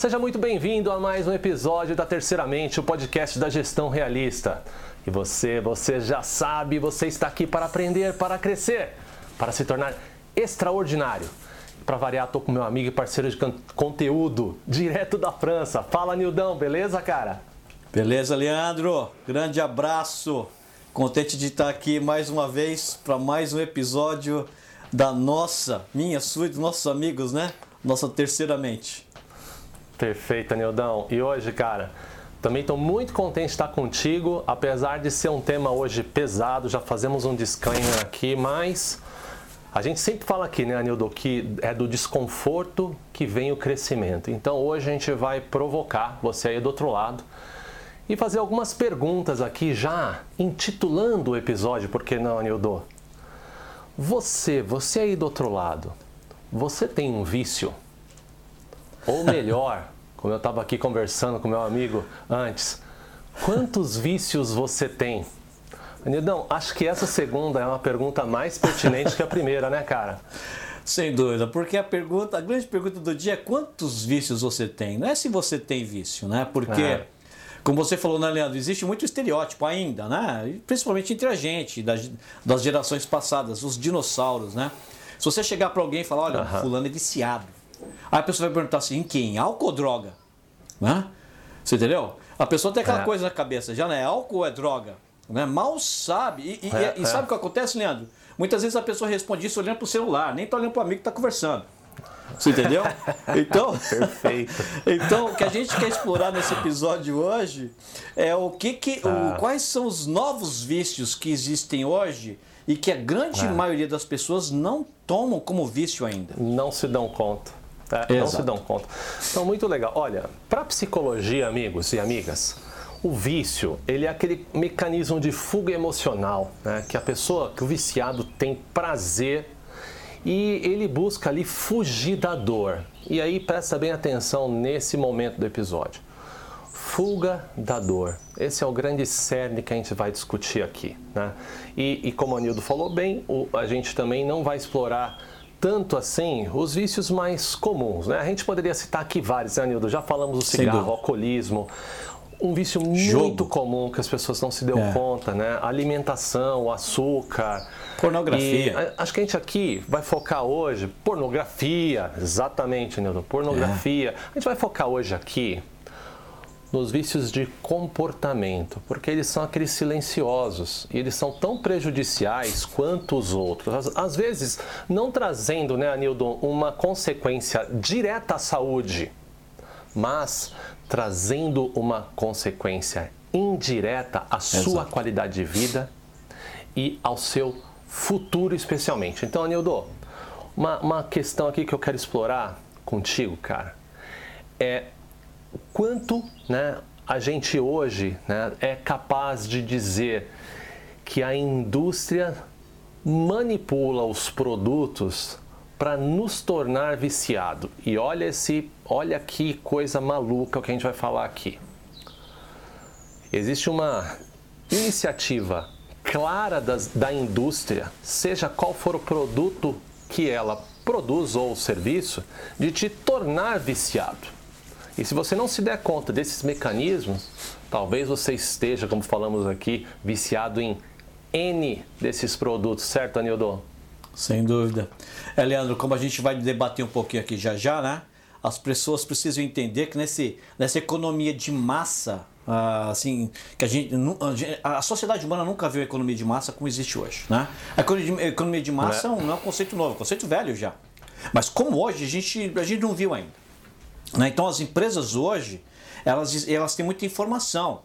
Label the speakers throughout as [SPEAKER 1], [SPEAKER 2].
[SPEAKER 1] Seja muito bem-vindo a mais um episódio da Terceiramente, o podcast da gestão realista. E você, você já sabe, você está aqui para aprender, para crescer, para se tornar extraordinário. Para variar, estou com meu amigo e parceiro de conteúdo, direto da França. Fala, Nildão, beleza, cara?
[SPEAKER 2] Beleza, Leandro? Grande abraço. Contente de estar aqui mais uma vez para mais um episódio da nossa, minha, sua e dos nossos amigos, né? Nossa Terceiramente.
[SPEAKER 1] Perfeito, Nildão. E hoje, cara, também estou muito contente de estar contigo, apesar de ser um tema hoje pesado, já fazemos um disclaimer aqui, mas a gente sempre fala aqui, né, Anildo, que é do desconforto que vem o crescimento. Então hoje a gente vai provocar você aí do outro lado e fazer algumas perguntas aqui já intitulando o episódio, por que não, Anildo? Você, você aí do outro lado, você tem um vício? Ou melhor, como eu estava aqui conversando com meu amigo antes, quantos vícios você tem? Anildão, acho que essa segunda é uma pergunta mais pertinente que a primeira, né, cara?
[SPEAKER 2] Sem dúvida, porque a pergunta, a grande pergunta do dia é quantos vícios você tem. Não é se você tem vício, né? Porque, é. como você falou, né, Leandro, existe muito estereótipo ainda, né? Principalmente entre a gente, das, das gerações passadas, os dinossauros, né? Se você chegar para alguém e falar, olha, uhum. fulano é viciado Aí a pessoa vai perguntar assim, em quem? Álcool ou droga? Né? Você entendeu? A pessoa tem aquela é. coisa na cabeça, já não é álcool ou é droga? Né? Mal sabe. E, e, é, e sabe é. o que acontece, Leandro? Muitas vezes a pessoa responde isso olhando para o celular, nem está olhando para o amigo que está conversando. Você entendeu? Então,
[SPEAKER 1] Perfeito.
[SPEAKER 2] então, o que a gente quer explorar nesse episódio hoje é o que, que ah. o, quais são os novos vícios que existem hoje e que a grande ah. maioria das pessoas não tomam como vício ainda.
[SPEAKER 1] Não se dão conta. Tá? Não se dão conta. Então, muito legal. Olha, para psicologia, amigos e amigas, o vício, ele é aquele mecanismo de fuga emocional, né? que a pessoa, que o viciado tem prazer e ele busca ali fugir da dor. E aí presta bem atenção nesse momento do episódio. Fuga da dor. Esse é o grande cerne que a gente vai discutir aqui. Né? E, e como o Anildo falou bem, o, a gente também não vai explorar tanto assim os vícios mais comuns. Né? A gente poderia citar aqui vários, né, Nildo? Já falamos do cigarro, alcoolismo. Um vício Jogo. muito comum que as pessoas não se deu é. conta, né? Alimentação, açúcar.
[SPEAKER 2] Pornografia.
[SPEAKER 1] E acho que a gente aqui vai focar hoje. Pornografia, exatamente, Nildo. Pornografia. É. A gente vai focar hoje aqui nos vícios de comportamento, porque eles são aqueles silenciosos e eles são tão prejudiciais quanto os outros. Às, vezes, não trazendo, né, Anildon, uma consequência direta à saúde, mas trazendo uma consequência indireta à Exato. sua qualidade de vida e ao seu futuro, especialmente. Então, Anildo, uma, uma questão aqui que eu quero explorar contigo, cara, é quanto né, a gente hoje né, é capaz de dizer que a indústria manipula os produtos para nos tornar viciado. E olha esse, olha que coisa maluca que a gente vai falar aqui. Existe uma iniciativa clara das, da indústria, seja qual for o produto que ela produz ou o serviço, de te tornar viciado. E se você não se der conta desses mecanismos, talvez você esteja, como falamos aqui, viciado em N desses produtos, certo, Anildo?
[SPEAKER 2] Sem dúvida. É, Leandro, como a gente vai debater um pouquinho aqui já já, né? As pessoas precisam entender que nesse, nessa economia de massa, ah, assim, que a gente, a sociedade humana nunca viu a economia de massa como existe hoje, né? A economia de massa não é, não é um conceito novo, é um conceito velho já. Mas como hoje a gente, a gente não viu ainda. Né? Então as empresas hoje, elas, elas têm muita informação.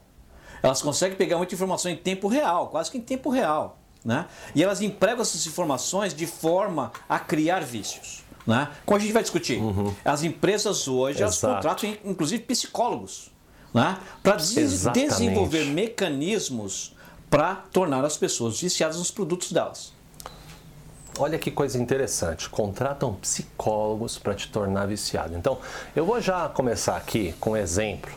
[SPEAKER 2] Elas conseguem pegar muita informação em tempo real, quase que em tempo real. Né? E elas empregam essas informações de forma a criar vícios. Né? Como a gente vai discutir, uhum. as empresas hoje elas contratam inclusive psicólogos né? para desenvolver mecanismos para tornar as pessoas viciadas nos produtos delas.
[SPEAKER 1] Olha que coisa interessante, contratam psicólogos para te tornar viciado. Então, eu vou já começar aqui com um exemplo,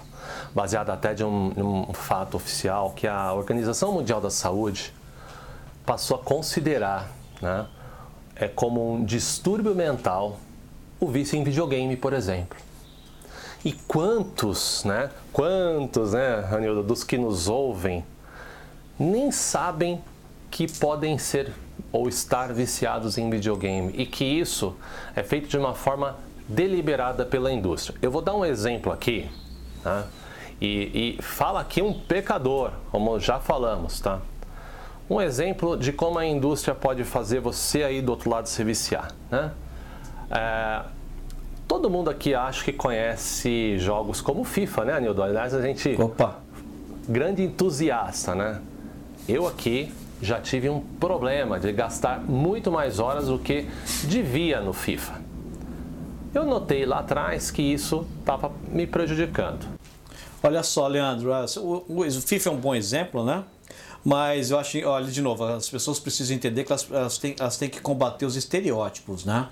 [SPEAKER 1] baseado até de um, um fato oficial, que a Organização Mundial da Saúde passou a considerar né, é como um distúrbio mental o vício em videogame, por exemplo. E quantos, né? Quantos, né, Ranildo, dos que nos ouvem nem sabem que podem ser ou estar viciados em videogame e que isso é feito de uma forma deliberada pela indústria. Eu vou dar um exemplo aqui, tá? E, e fala aqui um pecador, como já falamos, tá? Um exemplo de como a indústria pode fazer você aí do outro lado se viciar, né? É, todo mundo aqui acho que conhece jogos como FIFA, né, Anildo? Aliás, a gente...
[SPEAKER 2] Opa!
[SPEAKER 1] Grande entusiasta, né? Eu aqui já tive um problema de gastar muito mais horas do que devia no FIFA. Eu notei lá atrás que isso estava me prejudicando.
[SPEAKER 2] Olha só, Leandro, o, o FIFA é um bom exemplo, né? Mas eu acho, olha, de novo, as pessoas precisam entender que elas, elas, têm, elas têm que combater os estereótipos, né?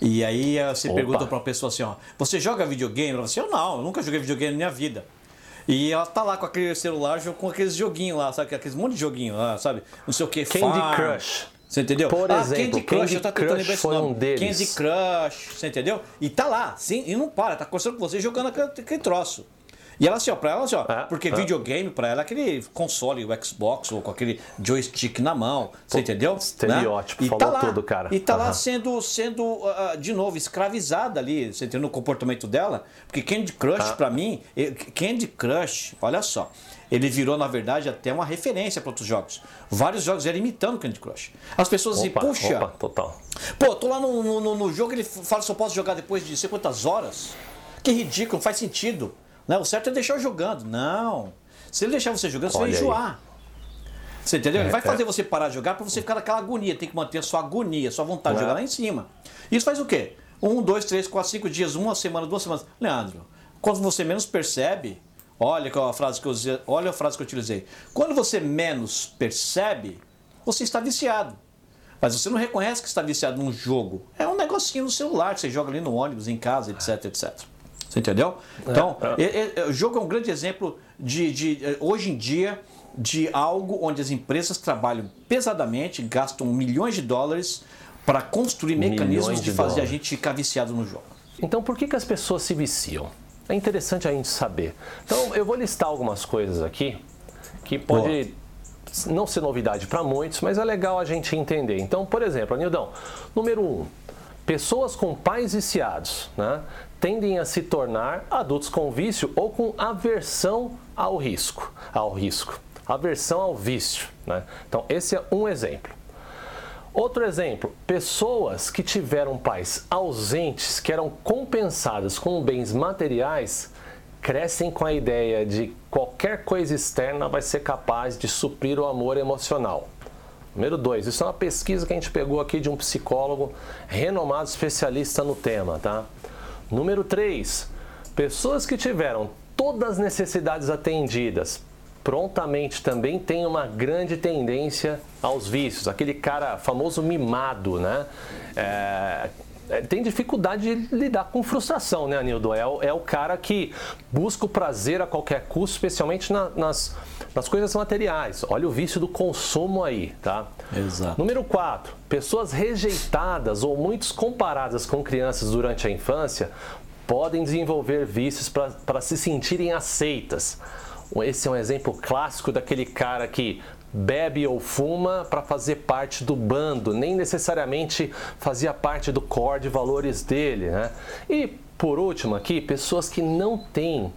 [SPEAKER 2] E aí eh, você Opa. pergunta para uma pessoa assim, ó, você joga videogame? Ela fala assim, eu não, eu nunca joguei videogame na minha vida. E ela tá lá com aquele celular, com aqueles joguinhos lá, sabe? Aqueles monte de joguinho lá, sabe? Não sei o que,
[SPEAKER 1] Candy Farm. Crush.
[SPEAKER 2] Você entendeu?
[SPEAKER 1] Por
[SPEAKER 2] ah,
[SPEAKER 1] exemplo,
[SPEAKER 2] Candy Crush,
[SPEAKER 1] Candy
[SPEAKER 2] eu tô tentando lembrar esse nome.
[SPEAKER 1] Um deles.
[SPEAKER 2] Candy Crush, você entendeu? E tá lá, sim, e não para, tá conversando com você jogando aquele, aquele troço. E ela assim, ó, pra ela assim, ó, é, porque é. videogame pra ela é aquele console, o Xbox, ou com aquele joystick na mão, você Pô, entendeu?
[SPEAKER 1] Estereótipo,
[SPEAKER 2] né?
[SPEAKER 1] falou
[SPEAKER 2] tá lá,
[SPEAKER 1] tudo, cara.
[SPEAKER 2] E tá uhum. lá sendo, sendo uh, de novo, escravizada ali, você entendeu, no comportamento dela. Porque Candy Crush, ah. pra mim, Candy Crush, olha só, ele virou, na verdade, até uma referência para outros jogos. Vários jogos eram imitando Candy Crush. As pessoas dizem, puxa.
[SPEAKER 1] Opa, total.
[SPEAKER 2] Pô, tô lá no, no, no jogo, ele fala se eu posso jogar depois de sei quantas horas. Que ridículo, não faz sentido. Né? o certo é deixar jogando. Não. Se ele deixar você jogando, você vai enjoar. Você entendeu? É, ele vai fazer é. você parar de jogar para você ficar naquela agonia. Tem que manter a sua agonia, a sua vontade de jogar lá em cima. Isso faz o quê? Um, dois, três, quatro, cinco dias, uma semana, duas semanas. Leandro, quando você menos percebe, olha a frase que eu, olha a frase que eu utilizei. Quando você menos percebe, você está viciado. Mas você não reconhece que está viciado num jogo. É um negocinho no celular que você joga ali no ônibus, em casa, etc, etc. Você entendeu? É, então, é, o jogo é um grande exemplo de, de, eh, hoje em dia, de algo onde as empresas trabalham pesadamente, gastam milhões de dólares para construir mecanismos de, de fazer dólares. a gente ficar viciado no jogo.
[SPEAKER 1] Então, por que, que as pessoas se viciam? É interessante a gente saber. Então, eu vou listar algumas coisas aqui que pode Boa. não ser novidade para muitos, mas é legal a gente entender. Então, por exemplo, Anildão, número um, pessoas com pais viciados, né? Tendem a se tornar adultos com vício ou com aversão ao risco, ao risco, aversão ao vício. Né? Então, esse é um exemplo. Outro exemplo, pessoas que tiveram pais ausentes, que eram compensadas com bens materiais, crescem com a ideia de qualquer coisa externa vai ser capaz de suprir o amor emocional. Número dois, isso é uma pesquisa que a gente pegou aqui de um psicólogo renomado especialista no tema, tá? Número 3. Pessoas que tiveram todas as necessidades atendidas prontamente também têm uma grande tendência aos vícios. Aquele cara famoso mimado, né? É, tem dificuldade de lidar com frustração, né, Anildo? É, é o cara que busca o prazer a qualquer custo, especialmente na, nas, nas coisas materiais. Olha o vício do consumo aí, tá?
[SPEAKER 2] Exato.
[SPEAKER 1] Número 4. Pessoas rejeitadas ou muitos comparadas com crianças durante a infância podem desenvolver vícios para se sentirem aceitas. Esse é um exemplo clássico daquele cara que bebe ou fuma para fazer parte do bando, nem necessariamente fazia parte do core de valores dele. Né? E por último aqui, pessoas que não têm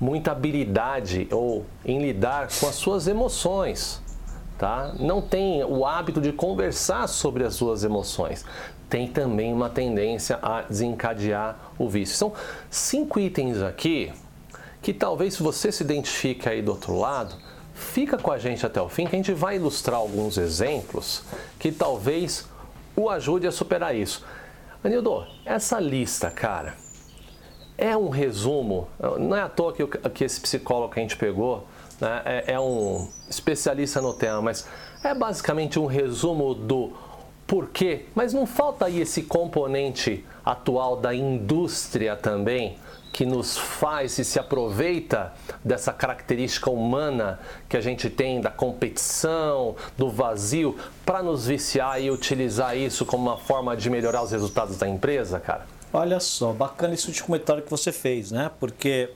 [SPEAKER 1] muita habilidade ou em lidar com as suas emoções. Tá? Não tem o hábito de conversar sobre as suas emoções. Tem também uma tendência a desencadear o vício. São cinco itens aqui que talvez se você se identifique aí do outro lado, Fica com a gente até o fim que a gente vai ilustrar alguns exemplos que talvez o ajude a superar isso. Anildo, essa lista, cara, é um resumo, não é à toa que, que esse psicólogo que a gente pegou né, é, é um especialista no tema, mas é basicamente um resumo do porquê, mas não falta aí esse componente atual da indústria também que nos faz e se aproveita dessa característica humana que a gente tem da competição, do vazio, para nos viciar e utilizar isso como uma forma de melhorar os resultados da empresa, cara?
[SPEAKER 2] Olha só, bacana esse último comentário que você fez, né? Porque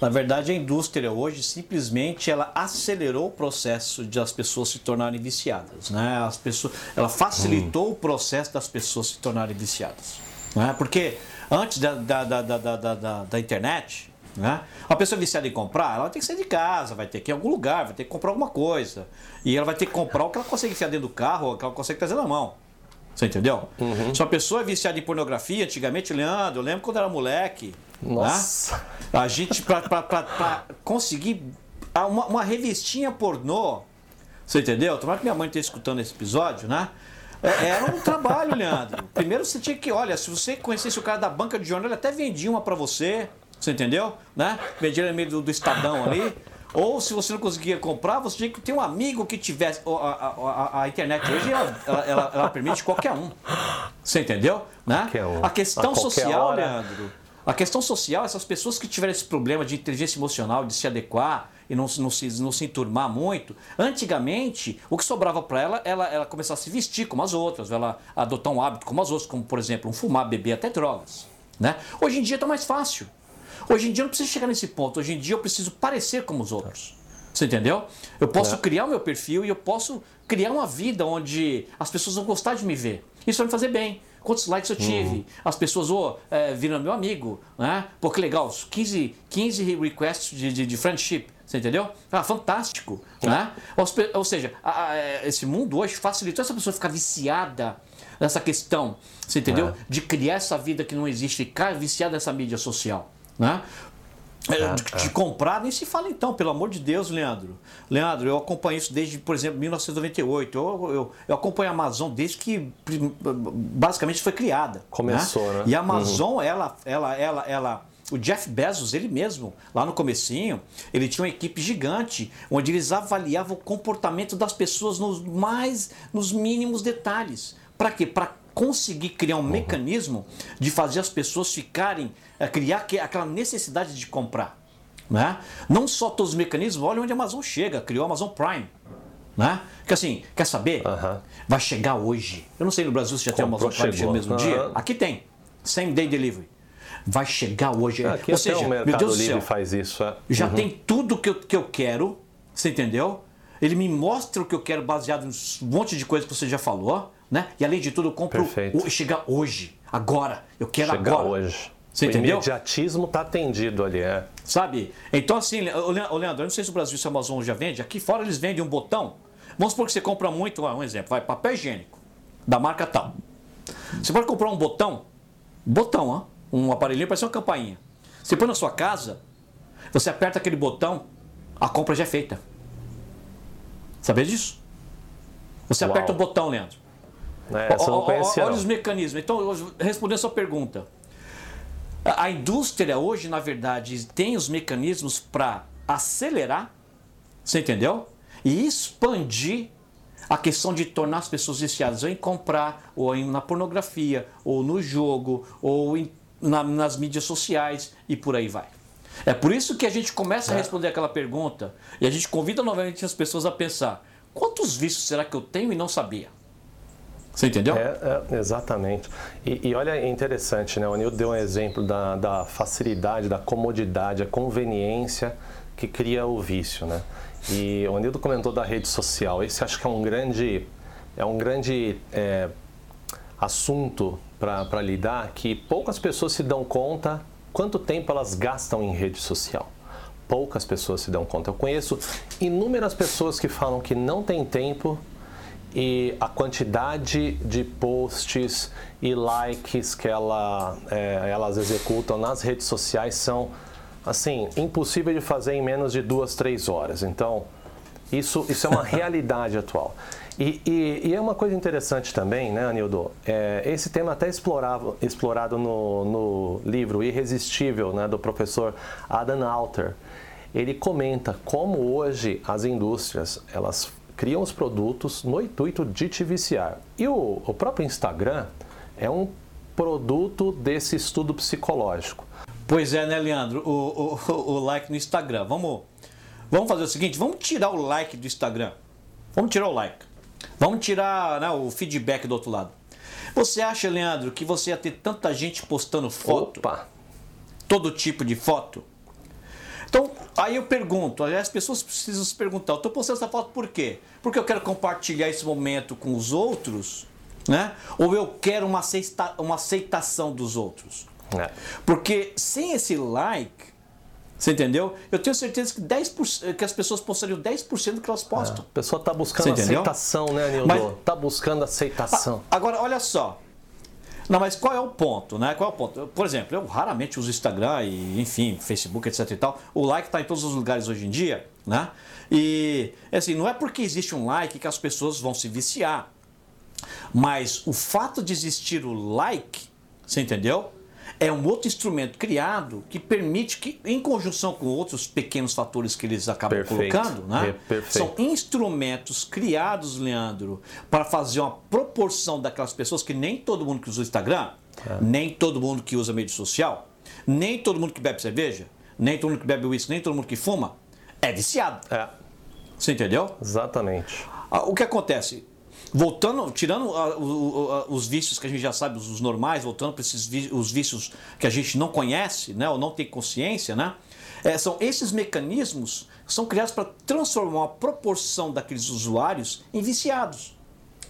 [SPEAKER 2] na verdade, a indústria hoje simplesmente ela acelerou o processo de as pessoas se tornarem viciadas, né? As pessoas, ela facilitou hum. o processo das pessoas se tornarem viciadas, né? Porque antes da, da, da, da, da, da internet, né? A pessoa viciada em comprar, ela tem que sair de casa, vai ter que ir em algum lugar, vai ter que comprar alguma coisa. E ela vai ter que comprar o que ela consegue enfiar dentro do carro, o que ela consegue trazer na mão. Você entendeu? Uhum. Se uma pessoa é viciada em pornografia, antigamente, Leandro, eu lembro quando era moleque. Né? Nossa. Né? A gente, pra, pra, pra, pra conseguir uma, uma, revistinha pornô, você entendeu? Tomara que minha mãe esteja escutando esse episódio, né? É, era um trabalho, Leandro. Primeiro você tinha que, olha, se você conhecesse o cara da banca de jornal, ele até vendia uma para você, você entendeu? Né? Vendia no meio do, do Estadão ali. Ou se você não conseguia comprar, você tinha que ter um amigo que tivesse. A, a, a, a internet hoje ela, ela, ela, permite qualquer um. Você entendeu? Né? Um. A questão social, hora. Leandro. A questão social, essas pessoas que tiveram esse problema de inteligência emocional, de se adequar e não, não, se, não se enturmar muito, antigamente o que sobrava para ela, ela, ela começar a se vestir como as outras, ela adotar um hábito como as outras, como por exemplo, um fumar, beber, até drogas. Né? Hoje em dia está mais fácil. Hoje em dia eu não preciso chegar nesse ponto. Hoje em dia eu preciso parecer como os outros. Você entendeu? Eu posso é. criar o meu perfil e eu posso criar uma vida onde as pessoas vão gostar de me ver. Isso vai me fazer bem. Quantos likes eu tive? Uhum. As pessoas oh, é, viram meu amigo. Né? Pô, que legal. 15, 15 requests de, de, de friendship. Você entendeu? Ah, fantástico. Né? Ou, seja, a, a, é, esse mundo hoje facilitou essa pessoa ficar viciada nessa questão. Você entendeu? É. De criar essa vida que não existe, ficar viciada nessa mídia social. Né? É, ah, de, de, comprar, nem se fala então, pelo amor de Deus, Leandro. Leandro, eu acompanho isso desde, por exemplo, 1998. Eu, eu, eu acompanho a Amazon desde que basicamente foi criada. Né?
[SPEAKER 1] Começou, né? né?
[SPEAKER 2] E a Amazon, uhum. ela, ela, ela, ela, o Jeff Bezos, ele mesmo, lá no comecinho, ele tinha uma equipe gigante, onde eles avaliavam o comportamento das pessoas nos mais, nos mínimos detalhes. Para quê? Para conseguir criar um uhum. mecanismo de fazer as pessoas ficarem, é, criar aquela necessidade de comprar. Né? Não só todos os mecanismos, olha onde a Amazon chega, criou a Amazon Prime. Né? Que assim, quer saber? Uhum. Vai chegar hoje. Eu não sei no Brasil se já Comprou, tem Amazon Prime chegou. no mesmo uhum. dia. Aqui tem. Same day delivery. Vai chegar hoje.
[SPEAKER 1] Aqui Ou seja, o Mercado meu Deus Livre do céu, faz isso. É.
[SPEAKER 2] Já uhum. tem tudo que eu, que eu quero. Você entendeu? Ele me mostra o que eu quero baseado em um monte de coisas que você já falou. Né? E além de tudo, eu compro o, chegar hoje, agora. Eu quero chegar agora.
[SPEAKER 1] hoje. Você o entendeu? Imediatismo está atendido ali, é.
[SPEAKER 2] Sabe? Então, assim, Leandro, eu não sei se o Brasil, se a Amazon já vende. Aqui fora eles vendem um botão. Vamos supor que você compra muito, um exemplo, vai, papel higiênico, da marca tal. Você pode comprar um botão, botão, ó, um aparelhinho, parece uma campainha. Você põe na sua casa, você aperta aquele botão, a compra já é feita. Sabia disso? Você Uau. aperta o botão, Leandro.
[SPEAKER 1] É, não conhecia,
[SPEAKER 2] olha não. os mecanismos. Então, respondendo a sua pergunta. A indústria hoje, na verdade, tem os mecanismos para acelerar, você entendeu? E expandir a questão de tornar as pessoas viciadas ou em comprar, ou em, na pornografia, ou no jogo, ou em, na, nas mídias sociais e por aí vai. É por isso que a gente começa a responder aquela pergunta e a gente convida novamente as pessoas a pensar: quantos vícios será que eu tenho e não sabia? Você entendeu?
[SPEAKER 1] É, é exatamente. E, e, olha, é interessante, né? O Nildo deu um exemplo da, da facilidade, da comodidade, a conveniência que cria o vício, né? E o Nildo comentou da rede social. Esse acho que é um grande, é um grande é, assunto para lidar que poucas pessoas se dão conta quanto tempo elas gastam em rede social. Poucas pessoas se dão conta. Eu conheço inúmeras pessoas que falam que não tem tempo e a quantidade de posts e likes que ela, é, elas executam nas redes sociais são assim impossível de fazer em menos de duas, três horas. Então isso, isso é uma realidade atual. E, e, e, é uma coisa interessante também, né, Anildo? É, esse tema até explorado, explorado no, no livro Irresistível, né, do professor Adam Alter. Ele comenta como hoje as indústrias elas criam os produtos no intuito de te viciar. E o, o próprio Instagram é um produto desse estudo psicológico.
[SPEAKER 2] Pois é, né, Leandro? O, o, o like no Instagram. Vamos, vamos fazer o seguinte: vamos tirar o like do Instagram. Vamos tirar o like. Vamos tirar né, o feedback do outro lado. Você acha, Leandro, que você ia ter tanta gente postando foto?
[SPEAKER 1] Opa!
[SPEAKER 2] Todo tipo de foto? Então, aí eu pergunto, as pessoas precisam se perguntar, eu estou postando essa foto por quê? Porque eu quero compartilhar esse momento com os outros, né? Ou eu quero uma, aceita, uma aceitação dos outros? É. Porque sem esse like, você entendeu? Eu tenho certeza que, 10%, que as pessoas postariam 10% do que elas postam. É.
[SPEAKER 1] A pessoa está buscando aceitação, né, Nildo? Está buscando aceitação.
[SPEAKER 2] Agora, olha só. Não, mas qual é o ponto, né? Qual é o ponto? Por exemplo, eu raramente uso Instagram e, enfim, Facebook, etc e tal. O like está em todos os lugares hoje em dia, né? E, assim, não é porque existe um like que as pessoas vão se viciar. Mas o fato de existir o like, você entendeu? É um outro instrumento criado que permite que, em conjunção com outros pequenos fatores que eles acabam Perfeito. colocando, né? são instrumentos criados, Leandro, para fazer uma proporção daquelas pessoas que nem todo mundo que usa o Instagram, é. nem todo mundo que usa mídia social, nem todo mundo que bebe cerveja, nem todo mundo que bebe uísque, nem todo mundo que fuma, é viciado. É. Você entendeu?
[SPEAKER 1] Exatamente.
[SPEAKER 2] Ah, o que acontece? Voltando, tirando os vícios que a gente já sabe, os normais, voltando para esses os vícios que a gente não conhece, né, ou não tem consciência, né? É, são esses mecanismos que são criados para transformar a proporção daqueles usuários em viciados.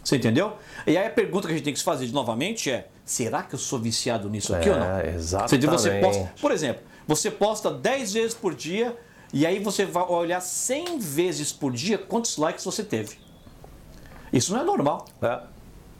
[SPEAKER 2] Você entendeu? E aí a pergunta que a gente tem que se fazer novamente é: será que eu sou viciado nisso aqui
[SPEAKER 1] é,
[SPEAKER 2] ou não?
[SPEAKER 1] Exatamente.
[SPEAKER 2] Você posta, por exemplo, você posta 10 vezes por dia e aí você vai olhar 100 vezes por dia quantos likes você teve. Isso não é normal. É.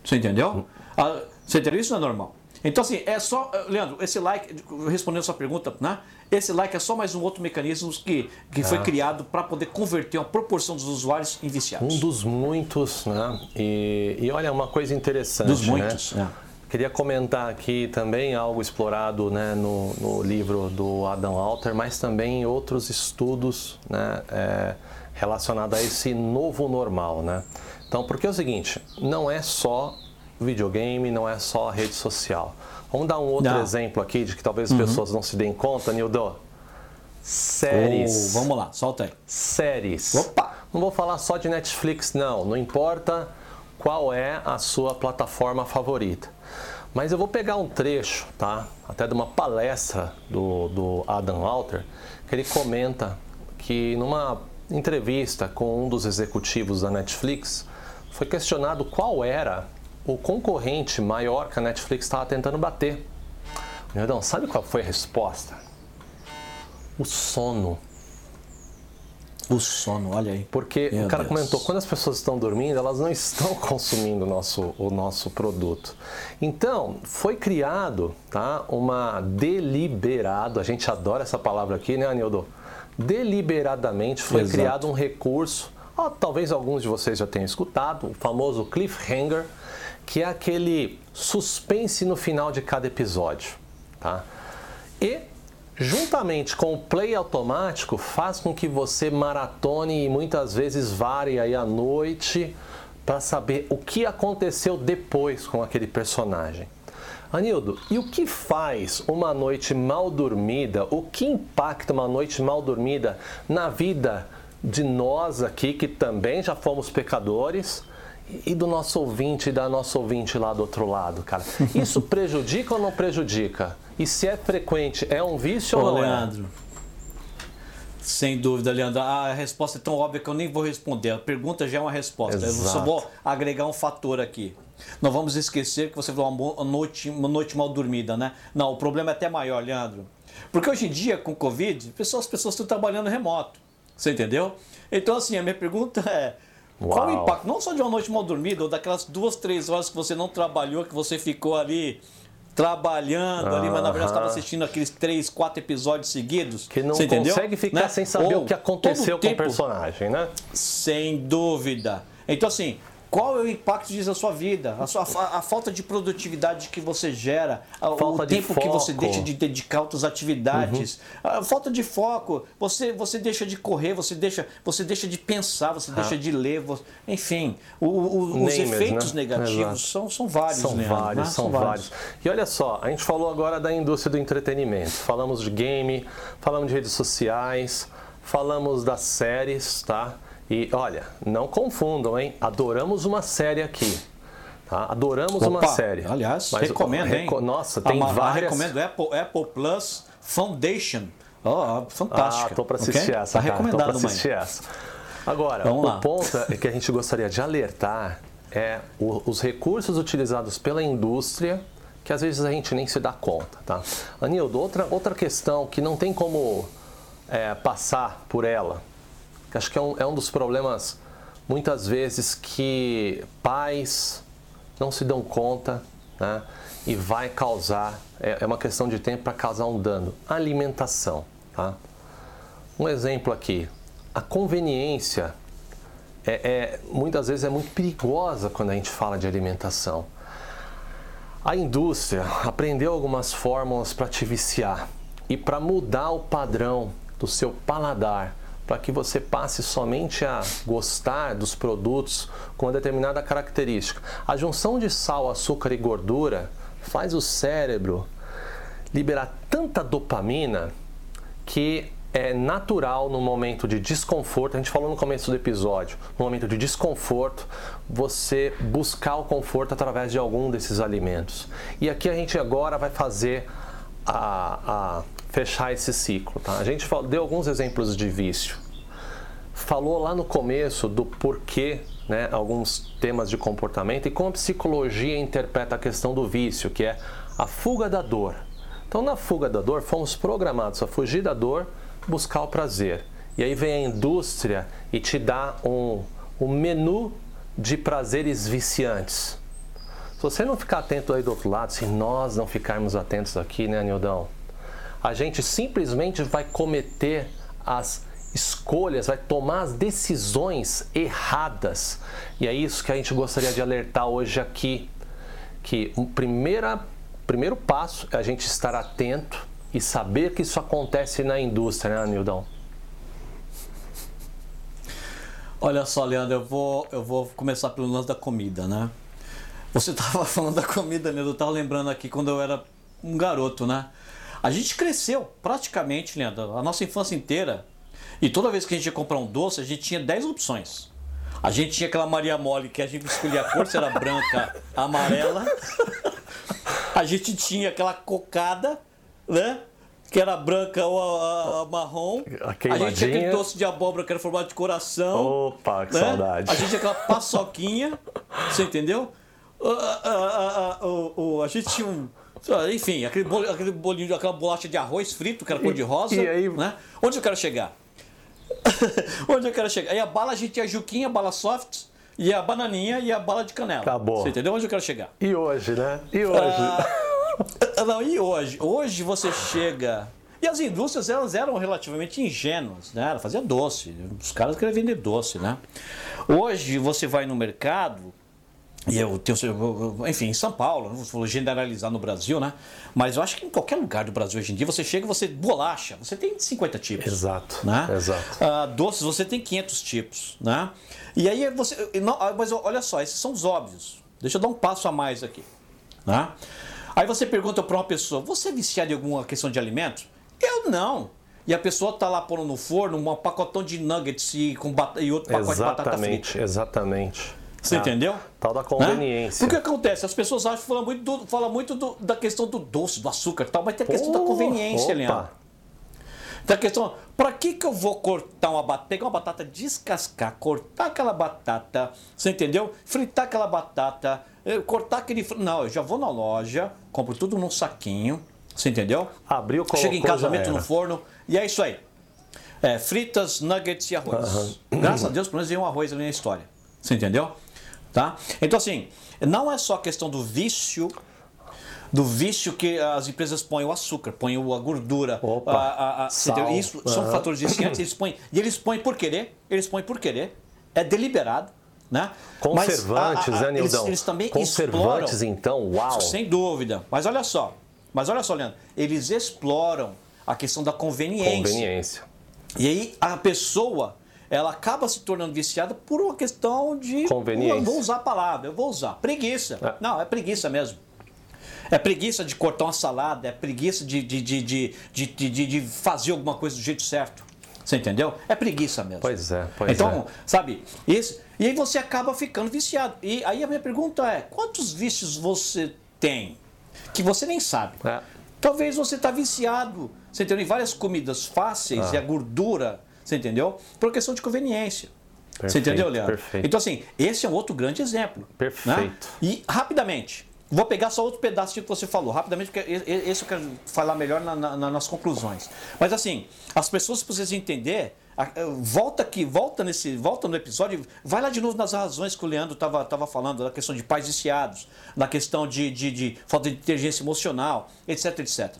[SPEAKER 2] Você entendeu? Ah, você entendeu? Isso não é normal. Então, assim, é só. Eh, Leandro, esse like, respondendo a sua pergunta, né? Esse like é só mais um outro mecanismo que, que foi é. criado para poder converter uma proporção dos usuários em viciados.
[SPEAKER 1] Um dos muitos, né? E, e olha, uma coisa interessante.
[SPEAKER 2] Dos muitos,
[SPEAKER 1] né? É. Queria comentar aqui também algo explorado né, no, no livro do Adam Alter, mas também outros estudos né, é, relacionados a esse novo normal. Né? Então, porque é o seguinte, não é só videogame, não é só rede social. Vamos dar um outro não. exemplo aqui de que talvez as uhum. pessoas não se deem conta, Nildo. Séries.
[SPEAKER 2] Oh, vamos lá, solta aí.
[SPEAKER 1] Séries.
[SPEAKER 2] Opa!
[SPEAKER 1] Não vou falar só de Netflix, não. Não importa qual é a sua plataforma favorita. Mas eu vou pegar um trecho, tá? Até de uma palestra do, do Adam Walter, que ele comenta que numa entrevista com um dos executivos da Netflix, foi questionado qual era o concorrente maior que a Netflix estava tentando bater. Nerdão, sabe qual foi a resposta? O sono.
[SPEAKER 2] O sono, olha aí.
[SPEAKER 1] Porque Meu o cara Deus. comentou, quando as pessoas estão dormindo, elas não estão consumindo o nosso, o nosso produto. Então, foi criado tá, uma deliberado, a gente adora essa palavra aqui, né, Anildo? Deliberadamente foi Exato. criado um recurso Talvez alguns de vocês já tenham escutado, o famoso cliffhanger, que é aquele suspense no final de cada episódio. Tá? E, juntamente com o play automático, faz com que você maratone e muitas vezes vare aí à noite para saber o que aconteceu depois com aquele personagem. Anildo, e o que faz uma noite mal dormida, o que impacta uma noite mal dormida na vida de nós aqui que também já fomos pecadores e do nosso ouvinte e da nossa ouvinte lá do outro lado, cara. Isso prejudica ou não prejudica? E se é frequente, é um vício Ô, ou não
[SPEAKER 2] é? Leandro, é? Sem dúvida, Leandro. A resposta é tão óbvia que eu nem vou responder. A pergunta já é uma resposta. Exato. Eu só vou agregar um fator aqui. Não vamos esquecer que você falou uma noite, uma noite mal dormida, né? Não, o problema é até maior, Leandro. Porque hoje em dia, com Covid, as pessoas estão trabalhando remoto. Você entendeu? Então, assim, a minha pergunta é. Uau. Qual o impacto, não só de uma noite mal dormida, ou daquelas duas, três horas que você não trabalhou, que você ficou ali trabalhando ali, mas na verdade estava assistindo aqueles três, quatro episódios seguidos.
[SPEAKER 1] Que não
[SPEAKER 2] você
[SPEAKER 1] consegue ficar né? sem saber ou o que aconteceu com o personagem, né?
[SPEAKER 2] Sem dúvida. Então, assim, qual é o impacto disso na sua vida? A, sua, a, a falta de produtividade que você gera, a, o tempo que você deixa de dedicar a outras atividades, uhum. a falta de foco, você, você deixa de correr, você deixa, você deixa de pensar, você ah. deixa de ler, você, enfim, o, o, os efeitos né? negativos são, são vários.
[SPEAKER 1] São
[SPEAKER 2] né?
[SPEAKER 1] vários, né? são, são vários. vários. E olha só, a gente falou agora da indústria do entretenimento, falamos de game, falamos de redes sociais, falamos das séries, tá? E olha, não confundam, hein? Adoramos uma série aqui. Tá? Adoramos Opa, uma série.
[SPEAKER 2] Aliás, mas recomendo, hein?
[SPEAKER 1] Nossa, tem a, várias.
[SPEAKER 2] Recomendo Apple, Apple Plus Foundation. Oh, fantástica.
[SPEAKER 1] Ah, tô para assistir okay? essa. Tá recomendado, tô pra assistir mãe. essa. Agora, Vamos o lá. ponto é que a gente gostaria de alertar é o, os recursos utilizados pela indústria que às vezes a gente nem se dá conta, tá? Anildo, outra, outra questão que não tem como é, passar por ela, acho que é um, é um dos problemas muitas vezes que pais não se dão conta né, e vai causar, é, é uma questão de tempo para causar um dano. Alimentação. Tá? Um exemplo aqui, a conveniência é, é, muitas vezes é muito perigosa quando a gente fala de alimentação. A indústria aprendeu algumas fórmulas para te viciar e para mudar o padrão do seu paladar para que você passe somente a gostar dos produtos com uma determinada característica. A junção de sal, açúcar e gordura faz o cérebro liberar tanta dopamina que é natural no momento de desconforto, a gente falou no começo do episódio, no momento de desconforto, você buscar o conforto através de algum desses alimentos. E aqui a gente agora vai fazer a, a fechar esse ciclo. Tá? A gente deu alguns exemplos de vício. Falou lá no começo do porquê, né, alguns temas de comportamento e como a psicologia interpreta a questão do vício, que é a fuga da dor. Então, na fuga da dor, fomos programados a fugir da dor, buscar o prazer. E aí vem a indústria e te dá um, um menu de prazeres viciantes. Se você não ficar atento aí do outro lado, se nós não ficarmos atentos aqui, né, Nildão? A gente simplesmente vai cometer as escolhas, vai tomar as decisões erradas. E é isso que a gente gostaria de alertar hoje aqui, que o primeira, primeiro passo é a gente estar atento e saber que isso acontece na indústria, né, Nildão?
[SPEAKER 2] Olha só, Leandro, eu vou, eu vou começar pelo lance da comida, né? Você estava falando da comida, Leandro, eu estava lembrando aqui quando eu era um garoto, né? A gente cresceu praticamente, Leandro, a nossa infância inteira. E toda vez que a gente ia comprar um doce, a gente tinha 10 opções. A gente tinha aquela Maria Mole que a gente escolhia a cor, se era branca, amarela. A gente tinha aquela cocada, né? Que era branca ou a, a, a marrom. A, a gente tinha aquele doce de abóbora que era formado de coração.
[SPEAKER 1] Opa, que né? saudade.
[SPEAKER 2] A gente tinha aquela paçoquinha, você entendeu? A, a, a gente tinha um enfim, aquele, bol, aquele bolinho, aquela bolacha de arroz frito, que era cor de rosa. E aí... Né? Onde eu quero chegar? Onde eu quero chegar? Aí a bala a gente tinha a juquinha, a bala soft, e a bananinha e a bala de canela.
[SPEAKER 1] Acabou.
[SPEAKER 2] Você entendeu onde eu quero chegar?
[SPEAKER 1] E hoje, né? E hoje?
[SPEAKER 2] Ah, não, e hoje? Hoje você chega. E as indústrias elas eram relativamente ingênuas, né? Ela fazia doce. Os caras queriam vender doce, né? Hoje você vai no mercado, e eu tenho, enfim, em São Paulo, não vou generalizar no Brasil, né? Mas eu acho que em qualquer lugar do Brasil hoje em dia, você chega você bolacha, você tem 50 tipos.
[SPEAKER 1] Exato.
[SPEAKER 2] Né?
[SPEAKER 1] Exato.
[SPEAKER 2] Uh, doces, você tem 500 tipos, né? E aí você. Não, ah, mas olha só, esses são os óbvios. Deixa eu dar um passo a mais aqui. Né? Aí você pergunta para uma pessoa: você é viciado em alguma questão de alimento? Eu não. E a pessoa tá lá pondo no forno um pacotão de nuggets e, com e outro pacote exatamente, de batata frita.
[SPEAKER 1] Exatamente, exatamente.
[SPEAKER 2] Você ah, entendeu?
[SPEAKER 1] Tal da conveniência.
[SPEAKER 2] Né? Porque acontece, as pessoas acham que fala muito, do, fala muito do, da questão do doce, do açúcar e tal, mas tem a questão da conveniência, opa. Leandro. Tem a questão, para que, que eu vou cortar uma batata, pegar uma batata, descascar, cortar aquela batata, você entendeu? Fritar aquela batata, eh, cortar aquele. Não, eu já vou na loja, compro tudo num saquinho, você entendeu?
[SPEAKER 1] Abriu, colocou,
[SPEAKER 2] Chega em casa, meto no forno, e é isso aí. É, fritas, nuggets e arroz. Uhum. Graças a Deus, pelo menos veio um arroz ali na história. Você entendeu? Tá? Então, assim, não é só a questão do vício do vício que as empresas põem o açúcar, põem a gordura,
[SPEAKER 1] Opa, a, a, a
[SPEAKER 2] isso uhum. são fatores viciantes, eles põem, e eles põem por querer, eles põem por querer, é deliberado, né?
[SPEAKER 1] Conservantes, mas, a, a, né,
[SPEAKER 2] eles, eles, também
[SPEAKER 1] Conservantes,
[SPEAKER 2] exploram,
[SPEAKER 1] então, uau!
[SPEAKER 2] Sem dúvida. Mas olha só, mas olha só, Leandro, eles exploram a questão da conveniência.
[SPEAKER 1] Conveniência.
[SPEAKER 2] E aí a pessoa ela acaba se tornando viciada por uma questão de.
[SPEAKER 1] Conveniência.
[SPEAKER 2] Eu vou usar a palavra, eu vou usar. Preguiça. É. Não, é preguiça mesmo. É preguiça de cortar uma salada, é preguiça de, de, de, de, de, de, de fazer alguma coisa do jeito certo. Você entendeu? É preguiça mesmo.
[SPEAKER 1] Pois é, pois
[SPEAKER 2] então,
[SPEAKER 1] é.
[SPEAKER 2] sabe, isso, e aí você acaba ficando viciado. E aí a minha pergunta é: quantos vícios você tem que você nem sabe?
[SPEAKER 1] É.
[SPEAKER 2] Talvez você está viciado, você entendeu? Em várias comidas fáceis
[SPEAKER 1] Ah.
[SPEAKER 2] e a gordura, você entendeu? Por questão de conveniência. você
[SPEAKER 1] Perfeito,
[SPEAKER 2] entendeu, Leandro?
[SPEAKER 1] perfeito.
[SPEAKER 2] Então, assim, esse é um outro grande exemplo. né?
[SPEAKER 1] Perfeito.
[SPEAKER 2] E, rapidamente, vou pegar só outro pedaço que você falou, rapidamente, porque esse eu quero falar melhor na- na- na- nas conclusões. Mas, assim, as pessoas precisam entender. eh, Volta aqui, volta nesse, volta no episódio, vai lá de novo nas razões que o Leandro estava tava falando, da questão de pais viciados, da questão de, de, de falta de inteligência emocional, etc, etc.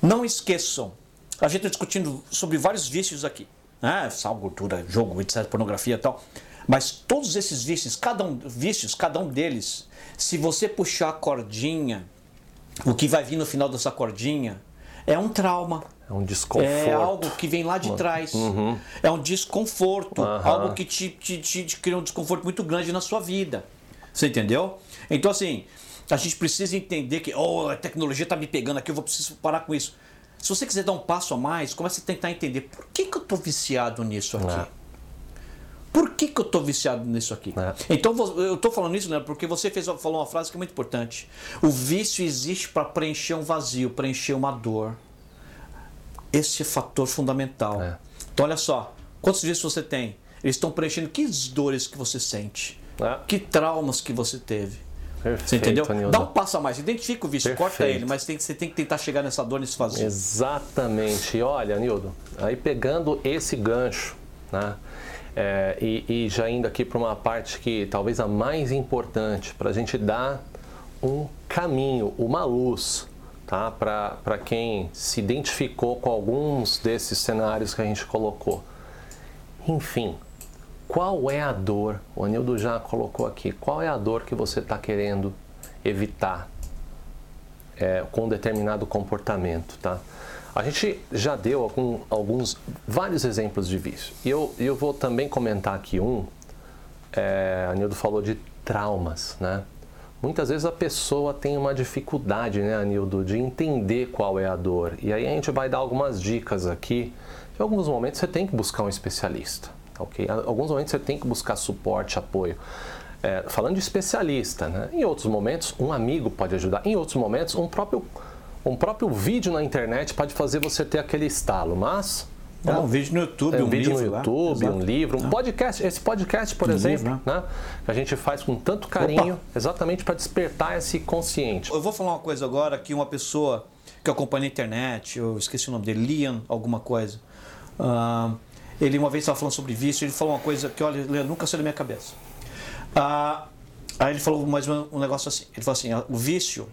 [SPEAKER 2] Não esqueçam, a gente está discutindo sobre vários vícios aqui, né? sal, gordura, jogo, etc, pornografia e tal. Mas todos esses vícios, cada um vícios, cada um deles, se você puxar a cordinha, o que vai vir no final dessa cordinha é um trauma.
[SPEAKER 1] É um desconforto.
[SPEAKER 2] É algo que vem lá de trás. É um desconforto.
[SPEAKER 1] Aham.
[SPEAKER 2] Algo que te, te, te, te cria um desconforto muito grande na sua vida. Você entendeu? Então, assim, a gente precisa entender que oh, a tecnologia está me pegando aqui, eu vou preciso parar com isso. Se você quiser dar um passo a mais, comece a tentar entender por que, que eu estou viciado nisso aqui.
[SPEAKER 1] É.
[SPEAKER 2] Por que, que eu estou viciado nisso aqui?
[SPEAKER 1] É.
[SPEAKER 2] Então eu estou falando isso, Leandro, porque você fez, falou uma frase que é muito importante. O vício existe para preencher um vazio, preencher uma dor. Esse é fator fundamental.
[SPEAKER 1] É.
[SPEAKER 2] Então olha só, quantos vícios você tem? Eles estão preenchendo que dores que você sente,
[SPEAKER 1] É.
[SPEAKER 2] que traumas que você teve.
[SPEAKER 1] Perfeito,
[SPEAKER 2] Você entendeu? Dá um passo a mais, identifica o vício, corta ele, mas tem, você tem que tentar chegar nessa dor, nesse vazio.
[SPEAKER 1] Exatamente. E olha, Nildo, aí pegando esse gancho, né? é, e, e já indo aqui para uma parte que talvez a mais importante, para a gente dar um caminho, uma luz, tá? Para quem se identificou com alguns desses cenários que a gente colocou. Enfim, qual é a dor? O Anildo já colocou aqui. Qual é a dor que você está querendo evitar? é, com determinado comportamento, tá? A gente já deu algum- alguns, vários exemplos de vício. E eu, eu vou também comentar aqui um. É, a Nildo falou de traumas, né? Muitas vezes a pessoa tem uma dificuldade, né, Anildo, de entender qual é a dor. E aí a gente vai dar algumas dicas aqui. Em alguns momentos você tem que buscar um especialista, ok? Alguns momentos você tem que buscar suporte, apoio. É, falando de especialista, né? Em outros momentos um amigo pode ajudar. Em outros momentos um próprio um próprio vídeo na internet pode fazer você ter aquele estalo. Mas
[SPEAKER 2] É um vídeo no YouTube,
[SPEAKER 1] é
[SPEAKER 2] um,
[SPEAKER 1] um vídeo
[SPEAKER 2] livro
[SPEAKER 1] no
[SPEAKER 2] lá.
[SPEAKER 1] YouTube,
[SPEAKER 2] Exato.
[SPEAKER 1] um livro, um podcast. Esse podcast, por
[SPEAKER 2] Um
[SPEAKER 1] exemplo,
[SPEAKER 2] livro,
[SPEAKER 1] né? que a gente faz com tanto carinho, exatamente para despertar esse consciente.
[SPEAKER 2] Eu vou falar uma coisa agora que uma pessoa que eu acompanho na internet, eu esqueci o nome dele, Liam, alguma coisa. ah, ele uma vez estava falando sobre vício, ele falou uma coisa que, olha, Leandro, nunca saiu da minha cabeça. Ah, aí ele falou mais um um negócio assim. Ele falou assim: o vício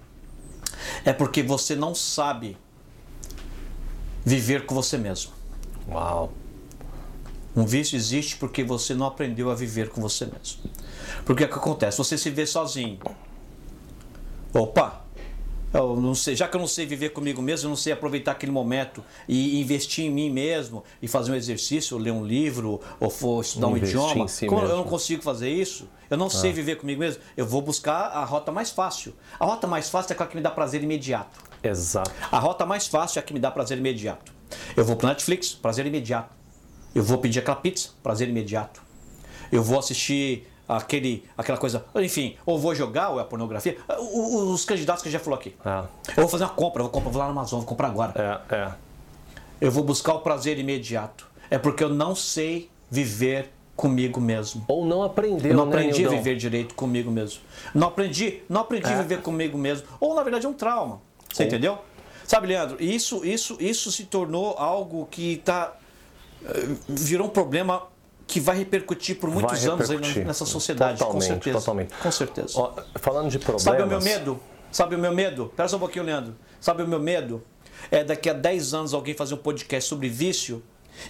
[SPEAKER 2] é porque você não sabe viver com você mesmo.
[SPEAKER 1] Uau!
[SPEAKER 2] Um vício existe porque você não aprendeu a viver com você mesmo. Porque o que acontece? Você se vê sozinho. Opa! Eu não sei, já que eu não sei viver comigo mesmo, eu não sei aproveitar aquele momento e investir em mim mesmo e fazer um exercício, ou ler um livro, ou for estudar um
[SPEAKER 1] Investir
[SPEAKER 2] idioma.
[SPEAKER 1] si
[SPEAKER 2] Como eu não consigo fazer isso, eu não sei viver comigo mesmo, eu vou buscar a rota mais fácil. A rota mais fácil é aquela que me dá prazer imediato.
[SPEAKER 1] Exato.
[SPEAKER 2] A rota mais fácil é a que me dá prazer imediato. Eu vou pro Netflix, prazer imediato. Eu vou pedir aquela pizza, prazer imediato. Eu vou assistir aquele, aquela coisa, enfim, ou vou jogar, ou é a pornografia. Os candidatos que a já falou aqui.
[SPEAKER 1] É,
[SPEAKER 2] Eu vou fazer uma compra, vou, comprar, vou lá na Amazon, vou comprar agora.
[SPEAKER 1] é, é.
[SPEAKER 2] Eu vou buscar o prazer imediato. É porque eu não sei viver comigo mesmo.
[SPEAKER 1] Ou não aprendeu,
[SPEAKER 2] Eu não
[SPEAKER 1] né,
[SPEAKER 2] aprendi a
[SPEAKER 1] Nildão?
[SPEAKER 2] viver direito comigo mesmo. Não aprendi, não aprendi a
[SPEAKER 1] É.
[SPEAKER 2] viver comigo mesmo. Ou na verdade é um trauma. Você entendeu? Sabe, Leandro, isso, isso, isso se tornou algo que tá, eh, virou um problema que vai repercutir por muitos
[SPEAKER 1] Vai
[SPEAKER 2] anos
[SPEAKER 1] repercutir.
[SPEAKER 2] nessa sociedade,
[SPEAKER 1] Totalmente,
[SPEAKER 2] com certeza.
[SPEAKER 1] totalmente.
[SPEAKER 2] Com certeza.
[SPEAKER 1] Ó, falando de problemas.
[SPEAKER 2] Sabe o meu medo? Sabe o meu medo? Pera só um pouquinho, Leandro. Sabe o meu medo? É daqui a 10 anos alguém fazer um podcast sobre vício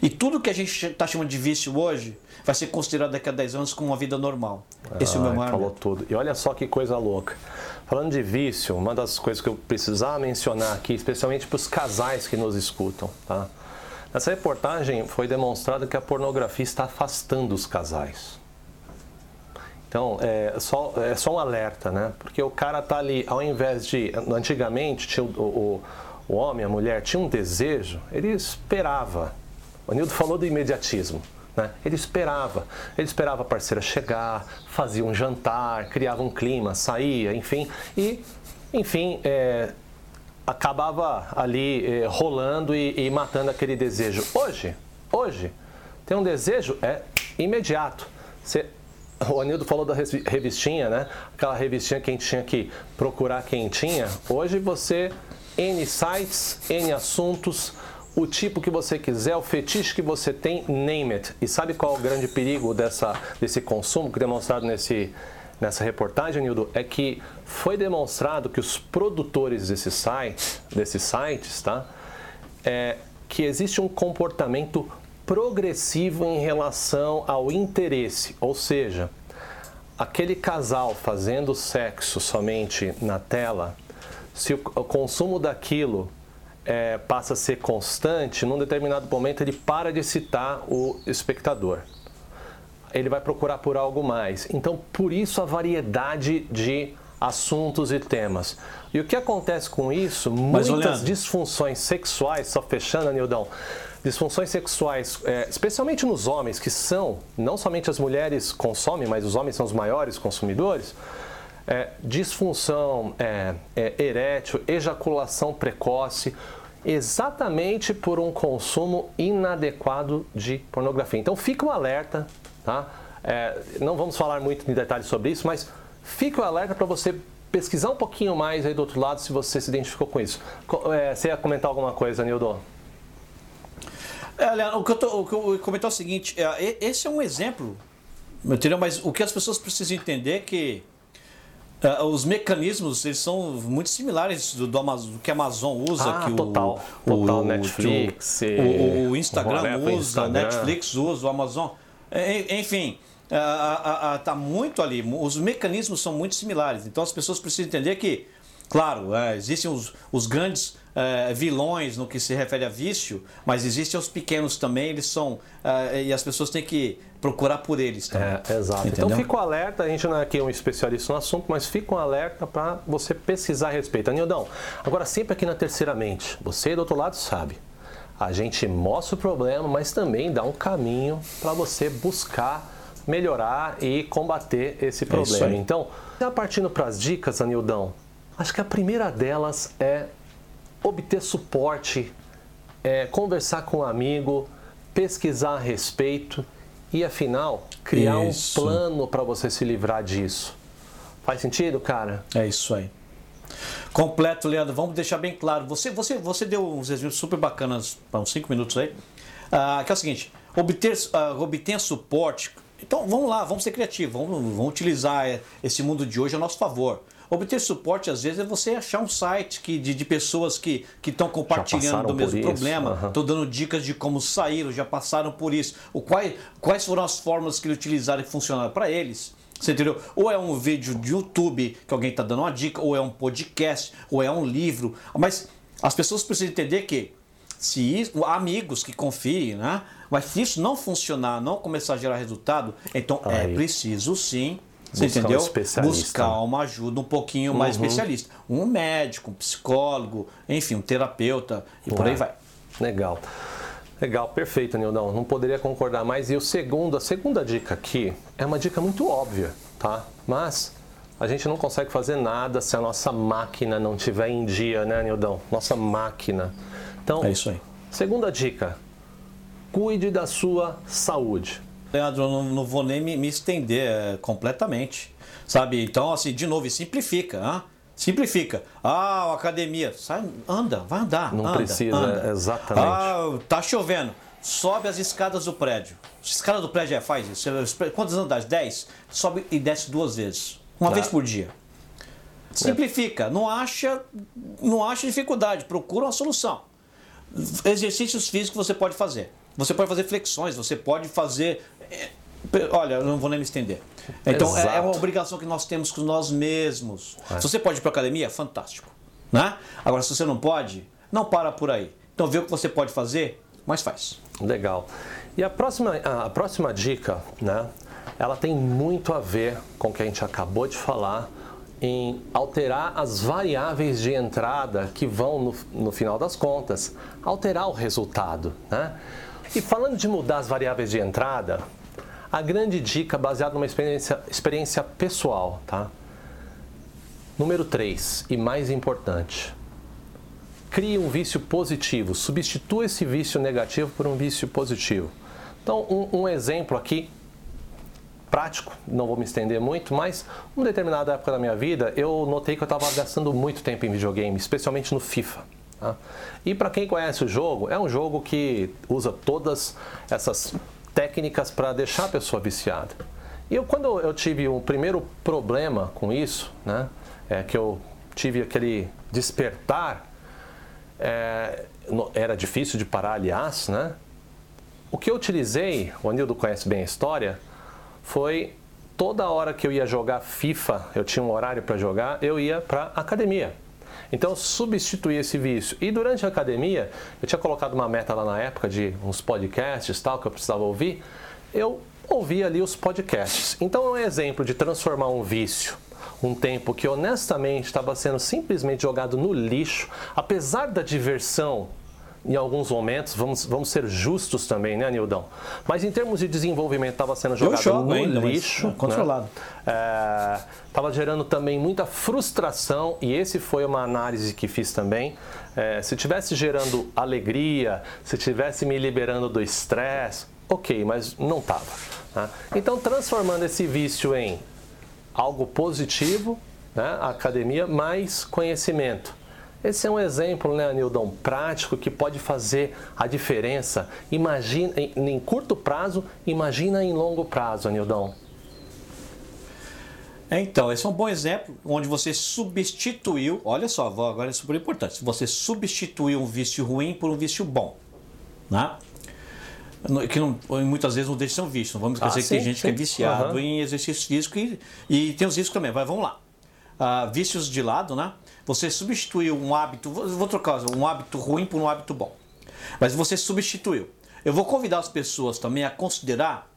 [SPEAKER 2] e tudo que a gente está chamando de vício hoje vai ser considerado daqui a 10 anos como uma vida normal. Esse é o meu
[SPEAKER 1] Ai,
[SPEAKER 2] maior
[SPEAKER 1] falou
[SPEAKER 2] medo.
[SPEAKER 1] tudo. E olha só que coisa louca. Falando de vício, uma das coisas que eu precisava mencionar aqui, especialmente para os casais que nos escutam, tá? Nessa reportagem foi demonstrado que a pornografia está afastando os casais. Então, é só, é só um alerta, né? Porque o cara tá ali, ao invés de. Antigamente, tinha o, o, o homem, a mulher, tinha um desejo, ele esperava O Anildo falou do imediatismo. Né? Ele esperava, ele esperava a parceira chegar, fazia um jantar, criava um clima, saía, enfim, e, enfim, é, acabava ali é, rolando e, e matando aquele desejo. Hoje, hoje, tem um desejo é imediato. O Anildo falou da revistinha, né? Aquela revistinha que a gente tinha que procurar quem tinha. Hoje você, N sites, N assuntos, o tipo que você quiser, o fetiche que você tem, name it. E sabe qual é o grande perigo dessa, desse consumo que é demonstrado nesse, nessa reportagem, Anildo? É que foi demonstrado que os produtores desses sites, desses sites tá? É, que existe um comportamento progressivo em relação ao interesse, ou seja, aquele casal fazendo sexo somente na tela, se o consumo daquilo é, passa a ser constante, num determinado momento ele para de citar o espectador. Ele vai procurar por algo mais. Então, por isso a variedade de assuntos e temas. E o que acontece com isso? Mas, muitas olhando. disfunções sexuais, só fechando, Nildão, disfunções sexuais, é, especialmente nos homens, que são, não somente as mulheres consomem, mas os homens são os maiores consumidores, é, disfunção é, é erétil, ejaculação precoce, exatamente por um consumo inadequado de pornografia. Então fica um alerta, tá? É, não vamos falar muito em detalhes sobre isso, mas fica o alerta para você pesquisar um pouquinho mais aí do outro lado se você se identificou com isso. É, você ia comentar alguma coisa, Nildo?
[SPEAKER 2] É, o que eu, tô, o que eu comentar é o seguinte, é, esse é um exemplo, entendeu? Mas o que as pessoas precisam entender é que é, os mecanismos eles são muito similares do, do, do que a Amazon usa,
[SPEAKER 1] ah,
[SPEAKER 2] que
[SPEAKER 1] total,
[SPEAKER 2] o,
[SPEAKER 1] total, Netflix,
[SPEAKER 2] o, o Instagram usa, Instagram. Netflix usa, o Amazon, enfim, está muito ali. Os mecanismos são muito similares. Então as pessoas precisam entender que, claro, é, existem os, os grandes é, vilões no que se refere a vício, mas existem os pequenos também, eles são. É, e as pessoas têm que procurar por eles também.
[SPEAKER 1] É, exato. Então, Entendeu? Então fica um alerta, a gente não é aqui um especialista no assunto, mas fica um alerta para você pesquisar a respeito. Anildão, agora sempre aqui na terceira mente, você do outro lado sabe. A gente mostra o problema, mas também dá um caminho para você buscar melhorar e combater esse é problema. então, já partindo para as dicas, Anildão, acho que a primeira delas é obter suporte, é, conversar com um amigo, pesquisar a respeito e, afinal, criar isso. um plano para você se livrar disso. Faz sentido, cara?
[SPEAKER 2] É isso aí. Completo, Leandro. Vamos deixar bem claro. Você, você, você deu uns exemplos super bacanas para uns 5 minutos aí. Ah, que é o seguinte: obter, uh, obter suporte. Então vamos lá, vamos ser criativos, vamos, vamos utilizar esse mundo de hoje a nosso favor. Obter suporte, às vezes, é você achar um site que, de, de pessoas que estão compartilhando do mesmo problema, estão uhum. dando dicas de como saíram, já passaram por isso, o quais, quais foram as formas que eles utilizaram e funcionaram para eles. Você entendeu? Ou é um vídeo de YouTube que alguém está dando uma dica, ou é um podcast, ou é um livro. Mas as pessoas precisam entender que se isso, amigos que confiem, né? Mas se isso não funcionar, não começar a gerar resultado, então é Aí. é preciso sim você Buscar entendeu? Um Buscar uma ajuda um pouquinho mais uhum. especialista. Um médico, um psicólogo, enfim, um terapeuta e Ué. por aí vai.
[SPEAKER 1] Legal. Legal, perfeito, Nildão. Não poderia concordar mais. E o segundo, a segunda dica aqui é uma dica muito óbvia, tá? Mas a gente não consegue fazer nada se a nossa máquina não estiver em dia, né, Nildão? Nossa máquina. Então,
[SPEAKER 2] é isso aí.
[SPEAKER 1] Segunda dica: cuide da sua saúde.
[SPEAKER 2] Leandro, eu não, não vou nem me, me estender é, completamente. Sabe? Então, assim, de novo, simplifica. Hein? Simplifica. Ah, academia. Sai, anda, vai andar.
[SPEAKER 1] Não
[SPEAKER 2] anda,
[SPEAKER 1] precisa, anda. exatamente.
[SPEAKER 2] Ah, tá chovendo. Sobe as escadas do prédio. A escada do prédio é, faz isso. Quantos andares? 10? Sobe e desce duas vezes. Uma vez por dia. Simplifica. Não acha, não acha dificuldade. Procura uma solução. Exercícios físicos você pode fazer. Você pode fazer flexões, você pode fazer é, olha, eu não vou nem me estender. Então é, é, uma obrigação que nós temos com nós mesmos. É. Se você pode ir para academia, fantástico. Né? Agora, se você não pode, não para por aí. Então vê o que você pode fazer, mas faz.
[SPEAKER 1] Legal. E a próxima, a próxima dica, né? Ela tem muito a ver com o que a gente acabou de falar em alterar as variáveis de entrada que vão, no, no final das contas, alterar o resultado. Né? E falando de mudar as variáveis de entrada, a grande dica baseada numa experiência, experiência pessoal, tá? Número 3, e mais importante, crie um vício positivo, substitua esse vício negativo por um vício positivo. Então, um, um exemplo aqui prático, não vou me estender muito, mas uma determinada época da minha vida eu notei que eu estava gastando muito tempo em videogame, especialmente no FIFA. Tá? E para quem conhece o jogo, é um jogo que usa todas essas técnicas para deixar a pessoa viciada. E eu, quando eu tive o um primeiro problema com isso, né, é que eu tive aquele despertar, é, era difícil de parar, aliás, né? O que eu utilizei, o Anildo conhece bem a história, foi toda hora que eu ia jogar FIFA, eu tinha um horário para jogar, eu ia para academia. Então, substituí esse vício. E durante a academia, eu tinha colocado uma meta lá na época de uns podcasts tal que eu precisava ouvir. Eu ouvia ali os podcasts. Então, é um exemplo de transformar um vício um tempo que honestamente estava sendo simplesmente jogado no lixo, apesar da diversão em alguns momentos, vamos, vamos ser justos também, né, Nildão? Mas em termos de desenvolvimento, estava sendo jogado no ainda, lixo. Mas,
[SPEAKER 2] é, controlado.
[SPEAKER 1] Estava é, gerando também muita frustração, e esse foi uma análise que fiz também. É, se tivesse gerando alegria, se tivesse me liberando do estresse, ok, mas não estava. Né? Então, transformando esse vício em algo positivo, né, academia, mais conhecimento esse é um exemplo, né, Anildão, prático que pode fazer a diferença. Imagina em, curto prazo, imagina em longo prazo, Anildão.
[SPEAKER 2] Então, esse é um bom exemplo onde você substituiu, olha só, agora é super importante, você substituiu um vício ruim por um vício bom. Né? Que não, muitas vezes não deixa de ser um vício. Não vamos esquecer ah, que sim, tem gente sim. que é viciado uhum. em exercício físico e, e tem os riscos também. Mas vamos lá. Uh, vícios de lado, né? Você substituiu um hábito, vou trocar um hábito ruim por um hábito bom. Mas você substituiu. Eu vou convidar as pessoas também a considerar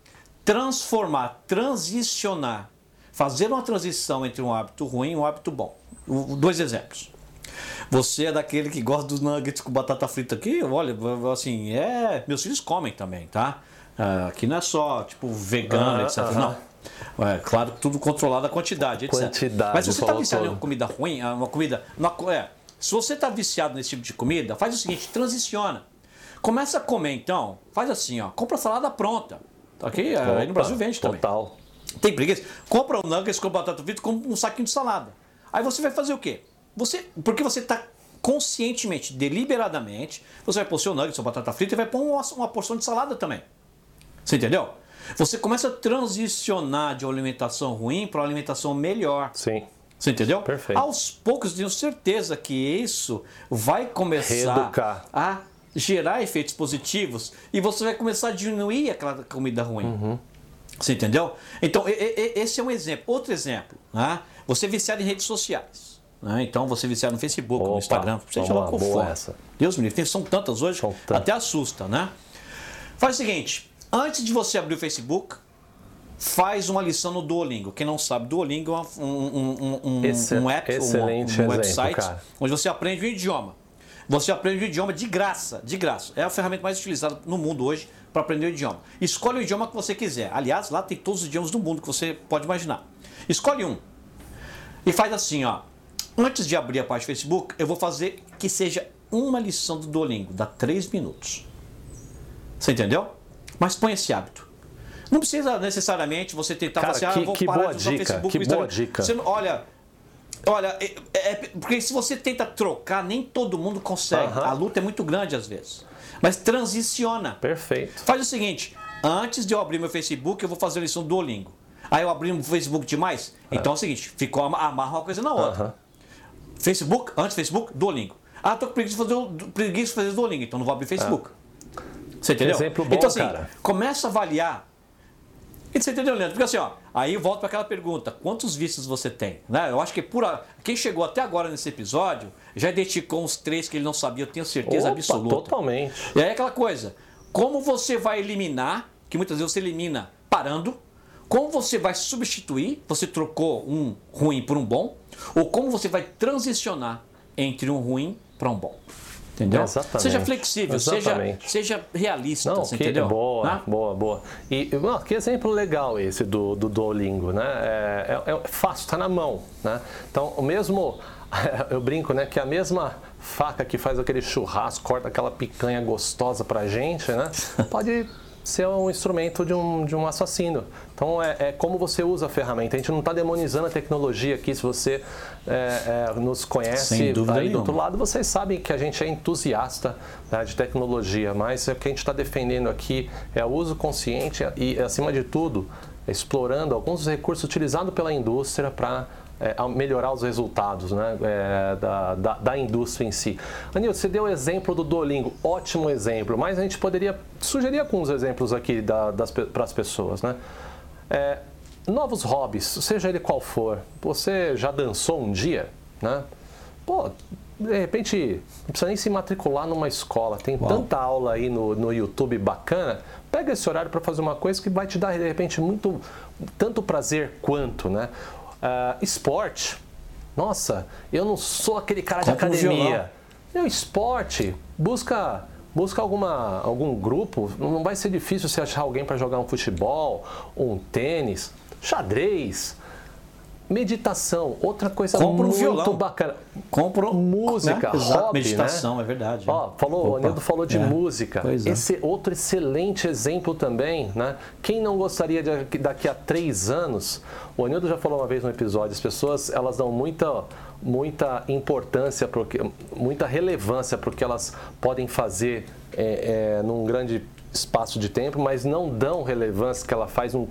[SPEAKER 2] transformar, transicionar, fazer uma transição entre um hábito ruim e um hábito bom. Dois exemplos. Você é daquele que gosta dos nuggets com batata frita aqui? Olha, assim, é. Meus filhos comem também, tá? Ah, aqui não é só, tipo, vegano, etc. Não. É, claro, tudo controlado a quantidade, etc.
[SPEAKER 1] Quantidade,
[SPEAKER 2] Mas você está viciado em uma comida ruim, é uma comida. Uma, é, se você está viciado nesse tipo de comida, faz o seguinte: transiciona. Começa a comer então, faz assim, ó, compra salada pronta. Tá aqui, Opa, aí no Brasil vende também.
[SPEAKER 1] Total.
[SPEAKER 2] Tem preguiça? Compra um nuggets com batata frita com um saquinho de salada. Aí você vai fazer o quê? Você, porque você está conscientemente, deliberadamente, você vai pôr seu nuggets, sua batata frita e vai pôr uma, uma porção de salada também. Você entendeu? Você começa a transicionar de uma alimentação ruim para uma alimentação melhor.
[SPEAKER 1] Sim.
[SPEAKER 2] Você entendeu?
[SPEAKER 1] Perfeito.
[SPEAKER 2] Aos poucos, tenho certeza que isso vai começar
[SPEAKER 1] Reeducar.
[SPEAKER 2] a gerar efeitos positivos e você vai começar a diminuir aquela comida ruim.
[SPEAKER 1] Uhum.
[SPEAKER 2] Você entendeu? Então, esse é um exemplo. Outro exemplo, né? você é viciado em redes sociais. Né? Então, você é viciado no Facebook, Opa, no Instagram, seja lá qual for. Essa. Deus me livre, são tantas hoje, são até assusta, né? Faz o seguinte, Antes de você abrir o Facebook, faz uma lição no Duolingo. Quem não sabe, Duolingo é um, um, um, um app, um, website
[SPEAKER 1] exemplo,
[SPEAKER 2] onde você aprende um idioma. Você aprende um idioma de graça, de graça. É a ferramenta mais utilizada no mundo hoje para aprender o idioma. Escolhe o idioma que você quiser. Aliás, lá tem todos os idiomas do mundo que você pode imaginar. Escolhe um. E faz assim, ó. Antes de abrir a página do Facebook, eu vou fazer que seja uma lição do Duolingo, dá três minutos. Você entendeu? Mas põe esse hábito. Não precisa necessariamente você tentar
[SPEAKER 1] Cara,
[SPEAKER 2] fazer,
[SPEAKER 1] assim,
[SPEAKER 2] ah, vou
[SPEAKER 1] que
[SPEAKER 2] parar
[SPEAKER 1] boa
[SPEAKER 2] de usar
[SPEAKER 1] dica,
[SPEAKER 2] Facebook,
[SPEAKER 1] que boa dica.
[SPEAKER 2] Você, olha, olha, é, é, porque se você tenta trocar, nem todo mundo consegue. Uh -huh. A luta é muito grande às vezes. Mas transiciona.
[SPEAKER 1] Perfeito.
[SPEAKER 2] Faz o seguinte, antes de eu abrir meu Facebook, eu vou fazer a lição do Duolingo. Aí eu abri o Facebook demais. É. Então é o seguinte, ficou amarra uma coisa na outra. Uh -huh. Facebook, antes Facebook, Duolingo. Ah, tô com preguiça de fazer, preguiça de fazer Duolingo, então não vou abrir Facebook. É. Você entendeu?
[SPEAKER 1] Exemplo bom,
[SPEAKER 2] então, assim,
[SPEAKER 1] cara.
[SPEAKER 2] começa a avaliar. E você entendeu, Leandro? Porque assim, ó, aí volto para aquela pergunta: quantos vícios você tem? Né? Eu acho que por a... quem chegou até agora nesse episódio já identificou uns três que ele não sabia, eu tenho certeza
[SPEAKER 1] Opa,
[SPEAKER 2] absoluta.
[SPEAKER 1] Totalmente.
[SPEAKER 2] E aí aquela coisa: como você vai eliminar, que muitas vezes você elimina parando, como você vai substituir, você trocou um ruim por um bom, ou como você vai transicionar entre um ruim para um bom. Entendeu?
[SPEAKER 1] Exatamente.
[SPEAKER 2] Seja flexível, seja,
[SPEAKER 1] Exatamente.
[SPEAKER 2] seja realista,
[SPEAKER 1] Não, que
[SPEAKER 2] entendeu?
[SPEAKER 1] boa,
[SPEAKER 2] Né?
[SPEAKER 1] boa, boa. E não, que exemplo legal esse do, do Duolingo, né? É, é- é fácil, está na mão, né? Então, o mesmo, eu brinco, né? Que a mesma faca que faz aquele churrasco, corta aquela picanha gostosa pra gente, né? Pode ser um instrumento de um, de um assassino. Então, é, é como você usa a ferramenta. A gente não está demonizando a tecnologia aqui, se você é, é, nos conhece aí do outro lado, vocês sabem que a gente é entusiasta né, de tecnologia, mas o que a gente está defendendo aqui é o uso consciente e, acima de tudo, explorando alguns recursos utilizados pela indústria para melhorar os resultados né, é, da, da, da indústria em si. Anil, você deu o exemplo do Duolingo, ótimo exemplo, mas a gente poderia sugerir alguns exemplos aqui para as pessoas. Né? É, novos hobbies, seja ele qual for, você já dançou um dia? Né? Pô, de repente, não precisa nem se matricular numa escola. Tem
[SPEAKER 2] Uau.
[SPEAKER 1] tanta aula aí no, no YouTube bacana. Pega esse horário para fazer uma coisa que vai te dar, de repente, muito tanto prazer quanto, né? Ah, esporte. Nossa, eu não sou aquele cara de
[SPEAKER 2] um
[SPEAKER 1] academia.
[SPEAKER 2] violão.
[SPEAKER 1] Meu, esporte, busca, busca alguma, algum grupo. Não vai ser difícil você achar alguém para jogar um futebol, um tênis, xadrez, meditação. Outra coisa
[SPEAKER 2] Compra um
[SPEAKER 1] muito
[SPEAKER 2] violão.
[SPEAKER 1] bacana.
[SPEAKER 2] Compro
[SPEAKER 1] Música,
[SPEAKER 2] né? Exato,
[SPEAKER 1] hobby,
[SPEAKER 2] meditação,
[SPEAKER 1] né?
[SPEAKER 2] é verdade.
[SPEAKER 1] Ó, falou, o Anildo falou de
[SPEAKER 2] é.
[SPEAKER 1] música.
[SPEAKER 2] Pois é.
[SPEAKER 1] Esse outro excelente exemplo também, né? Quem não gostaria de daqui a três anos, o Anildo já falou uma vez no episódio, as pessoas elas dão muita muita importância, porque, muita relevância para o que elas podem fazer é, é, num grande espaço de tempo, mas não dão relevância que ela faz num,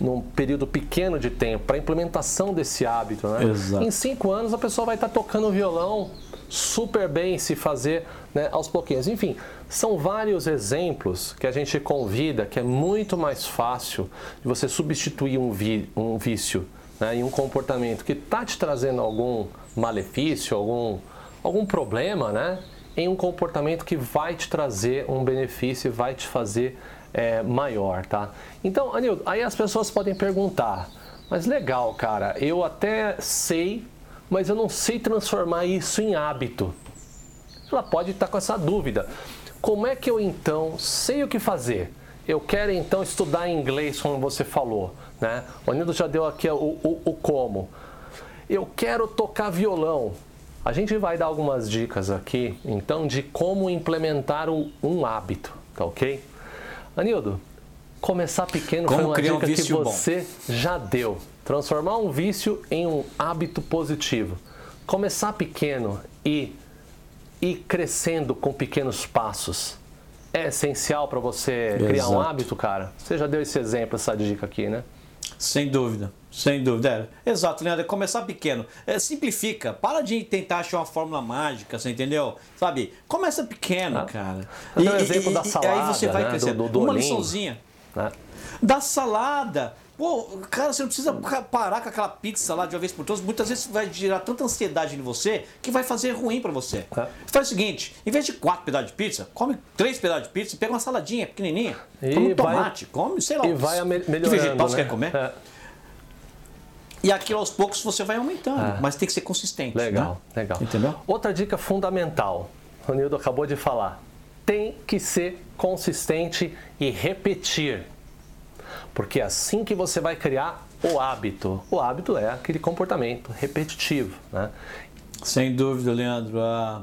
[SPEAKER 1] num período pequeno de tempo para a implementação desse hábito. Né?
[SPEAKER 2] Exato.
[SPEAKER 1] Em cinco anos a pessoa vai estar tocando violão super bem se fazer né, aos pouquinhos. Enfim, são vários exemplos que a gente convida que é muito mais fácil de você substituir um, vi- um vício né, e um comportamento que está te trazendo algum malefício, algum, algum problema, né, em um comportamento que vai te trazer um benefício e vai te fazer é, maior, tá? Então, Anildo, aí as pessoas podem perguntar, mas legal, cara, eu até sei, mas eu não sei transformar isso em hábito. Ela pode estar com essa dúvida. Como é que eu então sei o que fazer? Eu quero então estudar inglês, como você falou, né? O Anildo já deu aqui o, o- o como. Eu quero tocar violão. A gente vai dar algumas dicas aqui, então, de como implementar um, um hábito, tá ok? Anildo, começar pequeno
[SPEAKER 2] Como
[SPEAKER 1] foi uma
[SPEAKER 2] criar um
[SPEAKER 1] dica que
[SPEAKER 2] vício bom.
[SPEAKER 1] você já deu. Transformar um vício em um hábito positivo. Começar pequeno e ir crescendo com pequenos passos. É essencial para você criar um
[SPEAKER 2] Exato.
[SPEAKER 1] hábito, cara. Você já deu esse exemplo, essa dica aqui, né?
[SPEAKER 2] Sem dúvida, sem dúvida. É. Exato, Leandro. é Começar pequeno. É, simplifica. Para de tentar achar uma fórmula mágica, você entendeu? Sabe? Começa pequeno,
[SPEAKER 1] Ah.
[SPEAKER 2] cara.
[SPEAKER 1] Dei o exemplo da
[SPEAKER 2] Aí
[SPEAKER 1] salada,
[SPEAKER 2] você vai
[SPEAKER 1] né,
[SPEAKER 2] crescendo.
[SPEAKER 1] do- do
[SPEAKER 2] uma
[SPEAKER 1] Duolingo.
[SPEAKER 2] liçãozinha.
[SPEAKER 1] né?
[SPEAKER 2] Da salada. Pô, cara, você não precisa parar com aquela pizza lá de uma vez por todas. Muitas vezes vai gerar tanta ansiedade em você que vai fazer ruim pra você.
[SPEAKER 1] É.
[SPEAKER 2] Faz o seguinte: em vez de quatro pedaços de pizza, come três pedaços de pizza e pega uma saladinha pequenininha.
[SPEAKER 1] E
[SPEAKER 2] come um
[SPEAKER 1] vai-
[SPEAKER 2] tomate, come, sei lá.
[SPEAKER 1] E vai ame-
[SPEAKER 2] que
[SPEAKER 1] melhorando.
[SPEAKER 2] vegetal você
[SPEAKER 1] né?
[SPEAKER 2] quer comer?
[SPEAKER 1] É,
[SPEAKER 2] E aquilo aos poucos você vai aumentando.
[SPEAKER 1] Ah.
[SPEAKER 2] Mas tem que ser consistente.
[SPEAKER 1] legal,
[SPEAKER 2] né?
[SPEAKER 1] legal.
[SPEAKER 2] Entendeu?
[SPEAKER 1] Outra dica fundamental, o Nildo acabou de falar. Tem que ser consistente e repetir. Porque é assim que você vai criar o hábito. O hábito é aquele comportamento repetitivo. Né?
[SPEAKER 2] Sem dúvida, Leandro. A,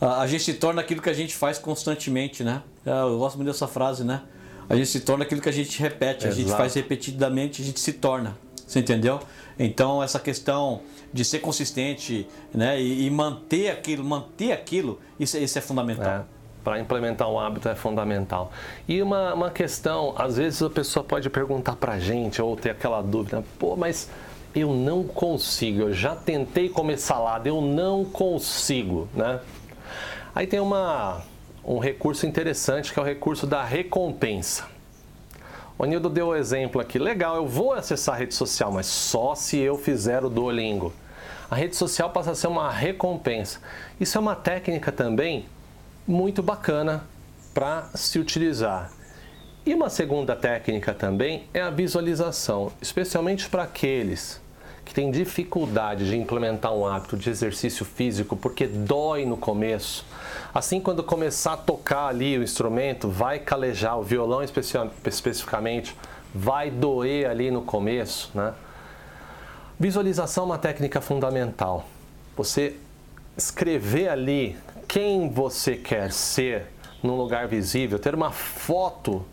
[SPEAKER 2] a, a gente se torna aquilo que a gente faz constantemente, né? É, Eu gosto muito dessa frase, né? A gente se torna aquilo que a gente repete, a gente
[SPEAKER 1] Exato.
[SPEAKER 2] faz repetidamente, a gente se torna. Você entendeu? Então essa questão de ser consistente, né, e, e manter aquilo, manter aquilo, isso, isso é fundamental.
[SPEAKER 1] É, para implementar um hábito é fundamental. E uma, uma questão, às vezes a pessoa pode perguntar para a gente ou ter aquela dúvida, pô, mas eu não consigo, eu já tentei comer salada, eu não consigo, né? Aí tem uma, um recurso interessante que é o recurso da recompensa. O Nildo deu o exemplo aqui. Legal, eu vou acessar a rede social, mas só se eu fizer o Duolingo. A rede social passa a ser uma recompensa. Isso é uma técnica também muito bacana para se utilizar. E uma segunda técnica também é a visualização, especialmente para aqueles que têm dificuldade de implementar um hábito de exercício físico porque dói no começo. Assim, quando começar a tocar ali o instrumento, vai calejar, o violão especi especificamente, vai doer ali no começo, né? Visualização é uma técnica fundamental. Você escrever ali quem você quer ser num lugar visível, ter uma foto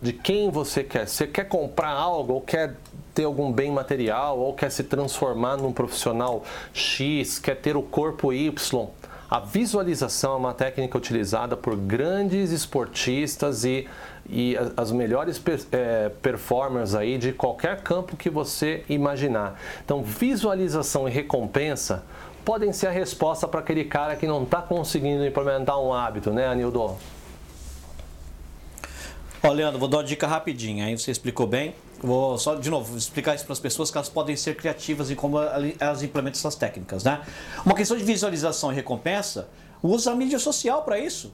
[SPEAKER 1] de quem você quer. Você quer comprar algo ou quer ter algum bem material ou quer se transformar num profissional X, quer ter o corpo Y. A visualização é uma técnica utilizada por grandes esportistas e, e as melhores é, performers aí de qualquer campo que você imaginar. Então, visualização e recompensa podem ser a resposta para aquele cara que não está conseguindo implementar um hábito, né, Anildo?
[SPEAKER 2] Ó, Leandro, vou dar uma dica rapidinha, aí você explicou bem. Vou só, de novo, explicar isso para as pessoas que elas podem ser criativas em como elas implementam essas técnicas, né? Uma questão de visualização e recompensa, usa a mídia social para isso.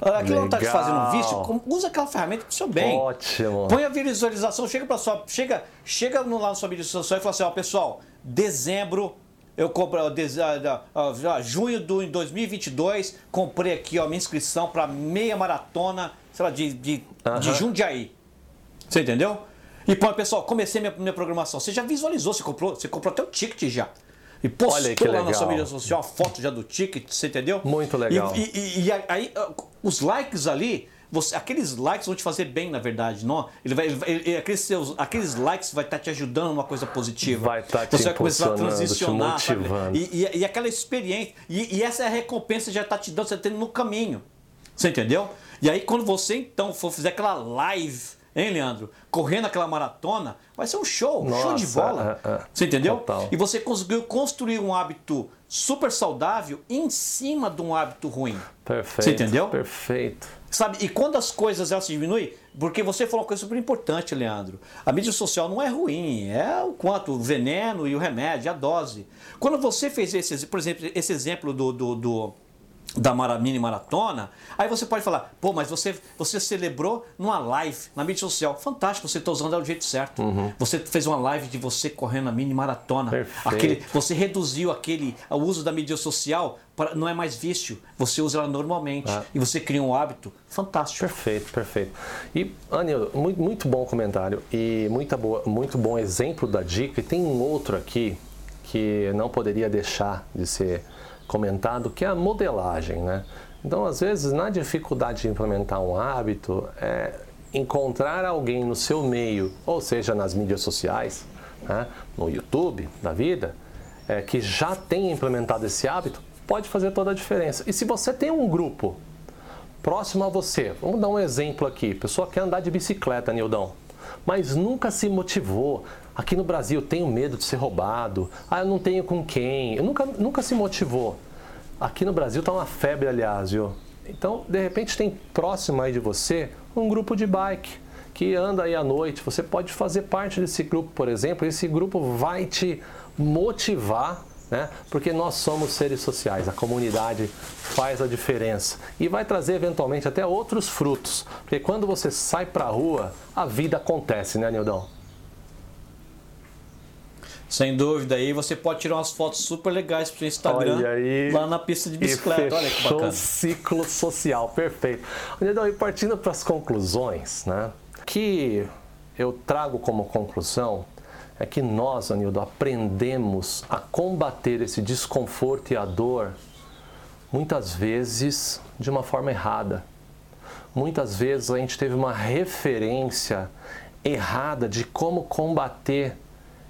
[SPEAKER 2] Aquilo não está te fazendo um vício, usa aquela ferramenta para o seu bem.
[SPEAKER 1] Ótimo.
[SPEAKER 2] Põe a visualização, chega para sua, chega, chega lá na sua mídia social e fala assim, ó, pessoal, dezembro eu comprei, junho de 2022, comprei aqui ó, minha inscrição para meia maratona, sei lá, de, de, uh -huh. de Jundiaí. Você entendeu? E põe, pessoal, comecei minha, minha programação. Você já visualizou, você comprou, você comprou até o ticket já. E postou lá na sua mídia social a foto já do ticket, você entendeu?
[SPEAKER 1] Muito legal.
[SPEAKER 2] E, e, e aí, os likes ali, você, aqueles likes vão te fazer bem, na verdade, não? Ele vai, ele, ele, aqueles, seus, aqueles likes vai estar tá te ajudando numa coisa positiva.
[SPEAKER 1] Vai estar tá te
[SPEAKER 2] Você vai começar a transicionar, e, e, e, aquela experiência, e, e essa é a recompensa que já está te dando, você está tendo no caminho. Você entendeu? E aí quando você então for fazer aquela live Hein, Leandro? Correndo aquela maratona, vai ser um show, um show de bola. É, é, você entendeu?
[SPEAKER 1] Total.
[SPEAKER 2] E você conseguiu construir um hábito super saudável em cima de um hábito ruim.
[SPEAKER 1] Perfeito.
[SPEAKER 2] Você entendeu?
[SPEAKER 1] Perfeito.
[SPEAKER 2] Sabe? E quando as coisas elas se diminuem, porque você falou uma coisa super importante, Leandro. A mídia social não é ruim, é o quanto o veneno e o remédio, a dose. Quando você fez esse, por exemplo, esse exemplo do, do, do da mini maratona, aí você pode falar, pô, mas você, você celebrou numa live na mídia social. Fantástico, você está usando do jeito certo.
[SPEAKER 1] Uhum.
[SPEAKER 2] Você fez uma live de você correndo a mini maratona. Aquele, você reduziu aquele o uso da mídia social para não é mais vício. Você usa ela normalmente ah. e você cria um hábito fantástico.
[SPEAKER 1] Perfeito, perfeito. E Anil, muito, muito bom comentário e muita boa, muito bom exemplo da dica. E tem um outro aqui que não poderia deixar de ser comentado, que é a modelagem. Né? Então, às vezes, na dificuldade de implementar um hábito, é encontrar alguém no seu meio, ou seja, nas mídias sociais, né? no YouTube da vida, é, que já tenha implementado esse hábito, pode fazer toda a diferença. E se você tem um grupo próximo a você, vamos dar um exemplo aqui: pessoa quer andar de bicicleta, Nildão, mas nunca se motivou, Aqui no Brasil eu tenho medo de ser roubado. Ah, eu não tenho com quem. Eu nunca, nunca se motivou. Aqui no Brasil está uma febre, aliás, viu? Então, de repente, tem próximo aí de você um grupo de bike que anda aí à noite. Você pode fazer parte desse grupo, por exemplo. Esse grupo vai te motivar, né? Porque nós somos seres sociais. A comunidade faz a diferença e vai trazer eventualmente até outros frutos. Porque quando você sai para a rua, a vida acontece, né, Nildão?
[SPEAKER 2] Sem dúvida. Aí você pode tirar umas fotos super legais para o Instagram
[SPEAKER 1] aí,
[SPEAKER 2] lá na pista de bicicleta. Olha que bacana.
[SPEAKER 1] ciclo social, perfeito. Então, e partindo para as conclusões, né? Que eu trago como conclusão é que nós, Anildo, aprendemos a combater esse desconforto e a dor muitas vezes de uma forma errada. Muitas vezes a gente teve uma referência errada de como combater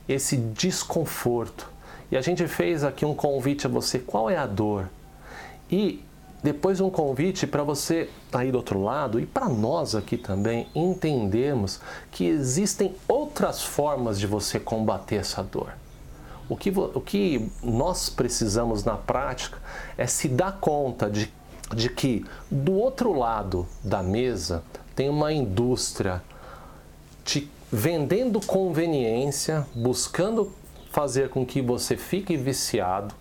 [SPEAKER 1] esse desconforto. E a gente fez aqui um convite a você: qual é a dor? E depois um convite para você tá aí do outro lado e para nós aqui também entendermos que existem outras formas de você combater essa dor. O que, o que nós precisamos na prática é se dar conta de, de que do outro lado da mesa tem uma indústria te vendendo conveniência, buscando fazer com que você fique viciado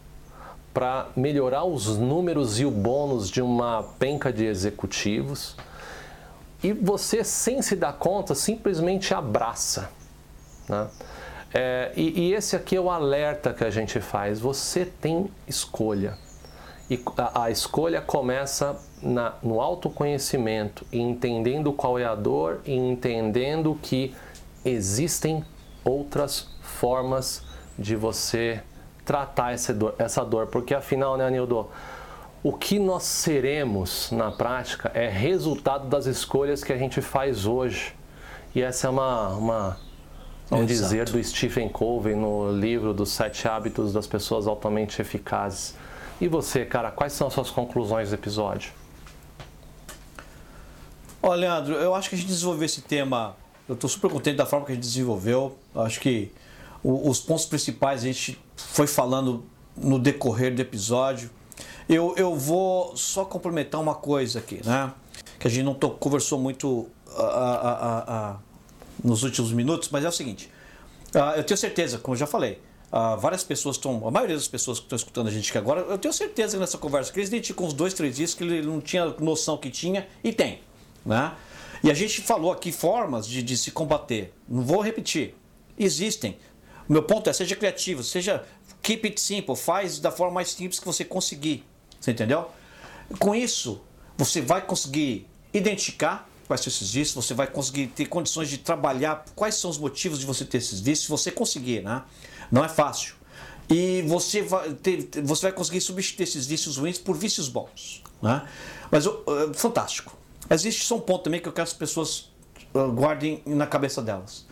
[SPEAKER 1] para melhorar os números e o bônus de uma penca de executivos. E você, sem se dar conta, simplesmente abraça. Né? É, e, e esse aqui é o alerta que a gente faz. Você tem escolha. E a, a escolha começa na, no autoconhecimento, entendendo qual é a dor e entendendo que existem outras formas de você tratar essa dor, essa dor. Porque afinal, né, Anildo? O que nós seremos na prática é resultado das escolhas que a gente faz hoje. E essa é uma, uma vamos dizer, do Stephen Covey no livro dos Sete Hábitos das Pessoas Altamente Eficazes. E você, cara, quais são as suas conclusões do episódio?
[SPEAKER 2] Olha, Leandro, eu acho que a gente desenvolveu esse tema. Eu estou super contente da forma que a gente desenvolveu. Eu acho que o, os pontos principais a gente foi falando no decorrer do episódio. Eu, eu vou só complementar uma coisa aqui, né? Que a gente não conversou muito a, a, a, nos últimos minutos, mas é o seguinte. Uh, eu tenho certeza, como eu já falei, Uh, várias pessoas estão, a maioria das pessoas que estão escutando a gente aqui agora, eu tenho certeza que nessa conversa que eles identificam uns dois, três dias que ele não tinha noção que tinha e tem, né? E a gente falou aqui formas de, de se combater. Não vou repetir. Existem. O meu ponto é seja criativo, seja keep it simple, faz da forma mais simples que você conseguir. Você entendeu? Com isso, você vai conseguir identificar quais são esses vícios, você vai conseguir ter condições de trabalhar quais são os motivos de você ter esses vícios, se você conseguir, né? Não é fácil. E você vai, ter, você vai conseguir substituir esses vícios ruins por vícios bons. Né? Mas uh, fantástico. Existe só um ponto também que eu quero que as pessoas uh, guardem na cabeça delas.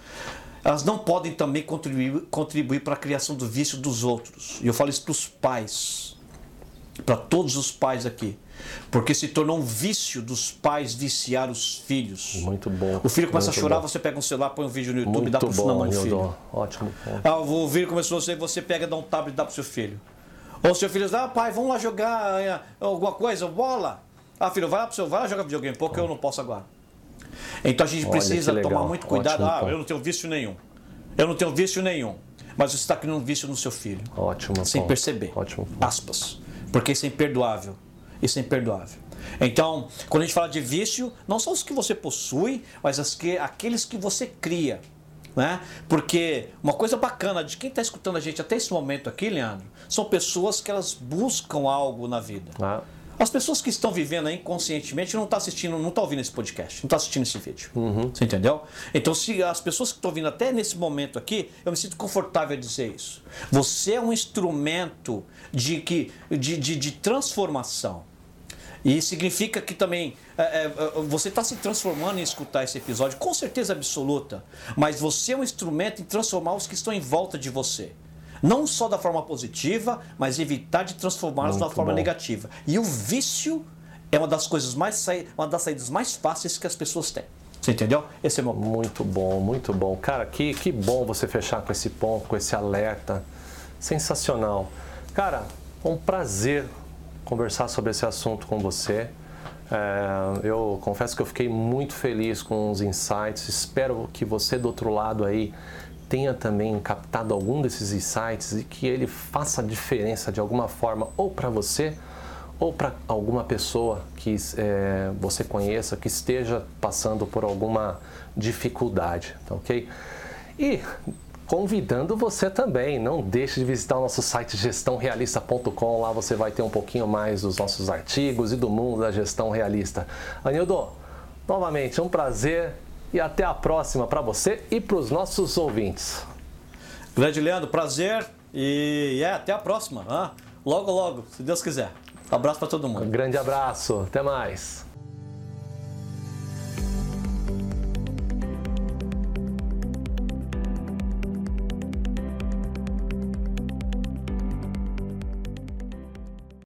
[SPEAKER 2] Elas não podem também contribuir, contribuir para a criação do vício dos outros. E eu falo isso para os pais, para todos os pais aqui. Porque se tornou um vício dos pais viciar os filhos.
[SPEAKER 1] Muito bom.
[SPEAKER 2] O filho começa
[SPEAKER 1] a
[SPEAKER 2] chorar,
[SPEAKER 1] bom.
[SPEAKER 2] você pega um celular, põe um vídeo no YouTube
[SPEAKER 1] Muito
[SPEAKER 2] e dá pro
[SPEAKER 1] bom,
[SPEAKER 2] na mão do filho.
[SPEAKER 1] Ótimo ponto.
[SPEAKER 2] Ah, o filho começou a ser, você pega, dá um tablet e dá pro seu filho. Ou seu filho diz, ah, pai, vamos lá jogar eh, alguma coisa, bola. Ah, filho, vai lá pro seu, vai lá jogar videogame, porque eu não posso agora. Então a gente
[SPEAKER 1] Olha,
[SPEAKER 2] precisa tomar muito cuidado.
[SPEAKER 1] Ótimo
[SPEAKER 2] ah,
[SPEAKER 1] ponto.
[SPEAKER 2] eu não tenho vício nenhum. Eu não tenho vício nenhum. Mas você está criando um vício no seu filho.
[SPEAKER 1] Ótimo
[SPEAKER 2] Sem
[SPEAKER 1] ponto.
[SPEAKER 2] perceber.
[SPEAKER 1] Ótimo ponto.
[SPEAKER 2] Aspas. Porque isso é imperdoável. Isso é imperdoável. Então, quando a gente fala de vício, não são os que você possui, mas as que, aqueles que você cria. Né? Porque uma coisa bacana de quem está escutando a gente até esse momento aqui, Leandro, são pessoas que elas buscam algo na vida.
[SPEAKER 1] Ah,
[SPEAKER 2] As pessoas que estão vivendo aí inconscientemente não estão assistindo, não estão ouvindo esse podcast, não estão assistindo esse vídeo. Você entendeu? Então, se as pessoas que estão vindo até nesse momento aqui, eu me sinto confortável a dizer isso. Você é um instrumento de, que, de, de, de transformação. E significa que também é, é, você está se transformando em escutar esse episódio, com certeza absoluta. Mas você é um instrumento em transformar os que estão em volta de você. Não só da forma positiva, mas evitar de transformá-los
[SPEAKER 1] Muito
[SPEAKER 2] forma
[SPEAKER 1] bom.
[SPEAKER 2] negativa. E o vício é uma das coisas mais uma das saídas mais fáceis que as pessoas têm. Você entendeu? Esse é meu ponto.
[SPEAKER 1] Muito bom, muito bom. Cara, que, que bom você fechar com esse ponto, com esse alerta. Sensacional. Cara, um prazer conversar sobre esse assunto com você. É, eu confesso que eu fiquei muito feliz com os insights. Espero que você do outro lado aí tenha também captado algum desses insights e que ele faça diferença de alguma forma ou para você ou para alguma pessoa que é, você conheça que esteja passando por alguma dificuldade, tá ok? E convidando você também, não deixe de visitar o nosso site gestãorealista.com, lá você vai ter um pouquinho mais dos nossos artigos e do mundo da gestão realista. Anildo, novamente um prazer e até a próxima para você e para os nossos ouvintes.
[SPEAKER 2] Grande Leandro, prazer e é, até a próxima. ah. Logo, logo, se Deus quiser. Abraço para todo mundo.
[SPEAKER 1] Um grande abraço, até mais.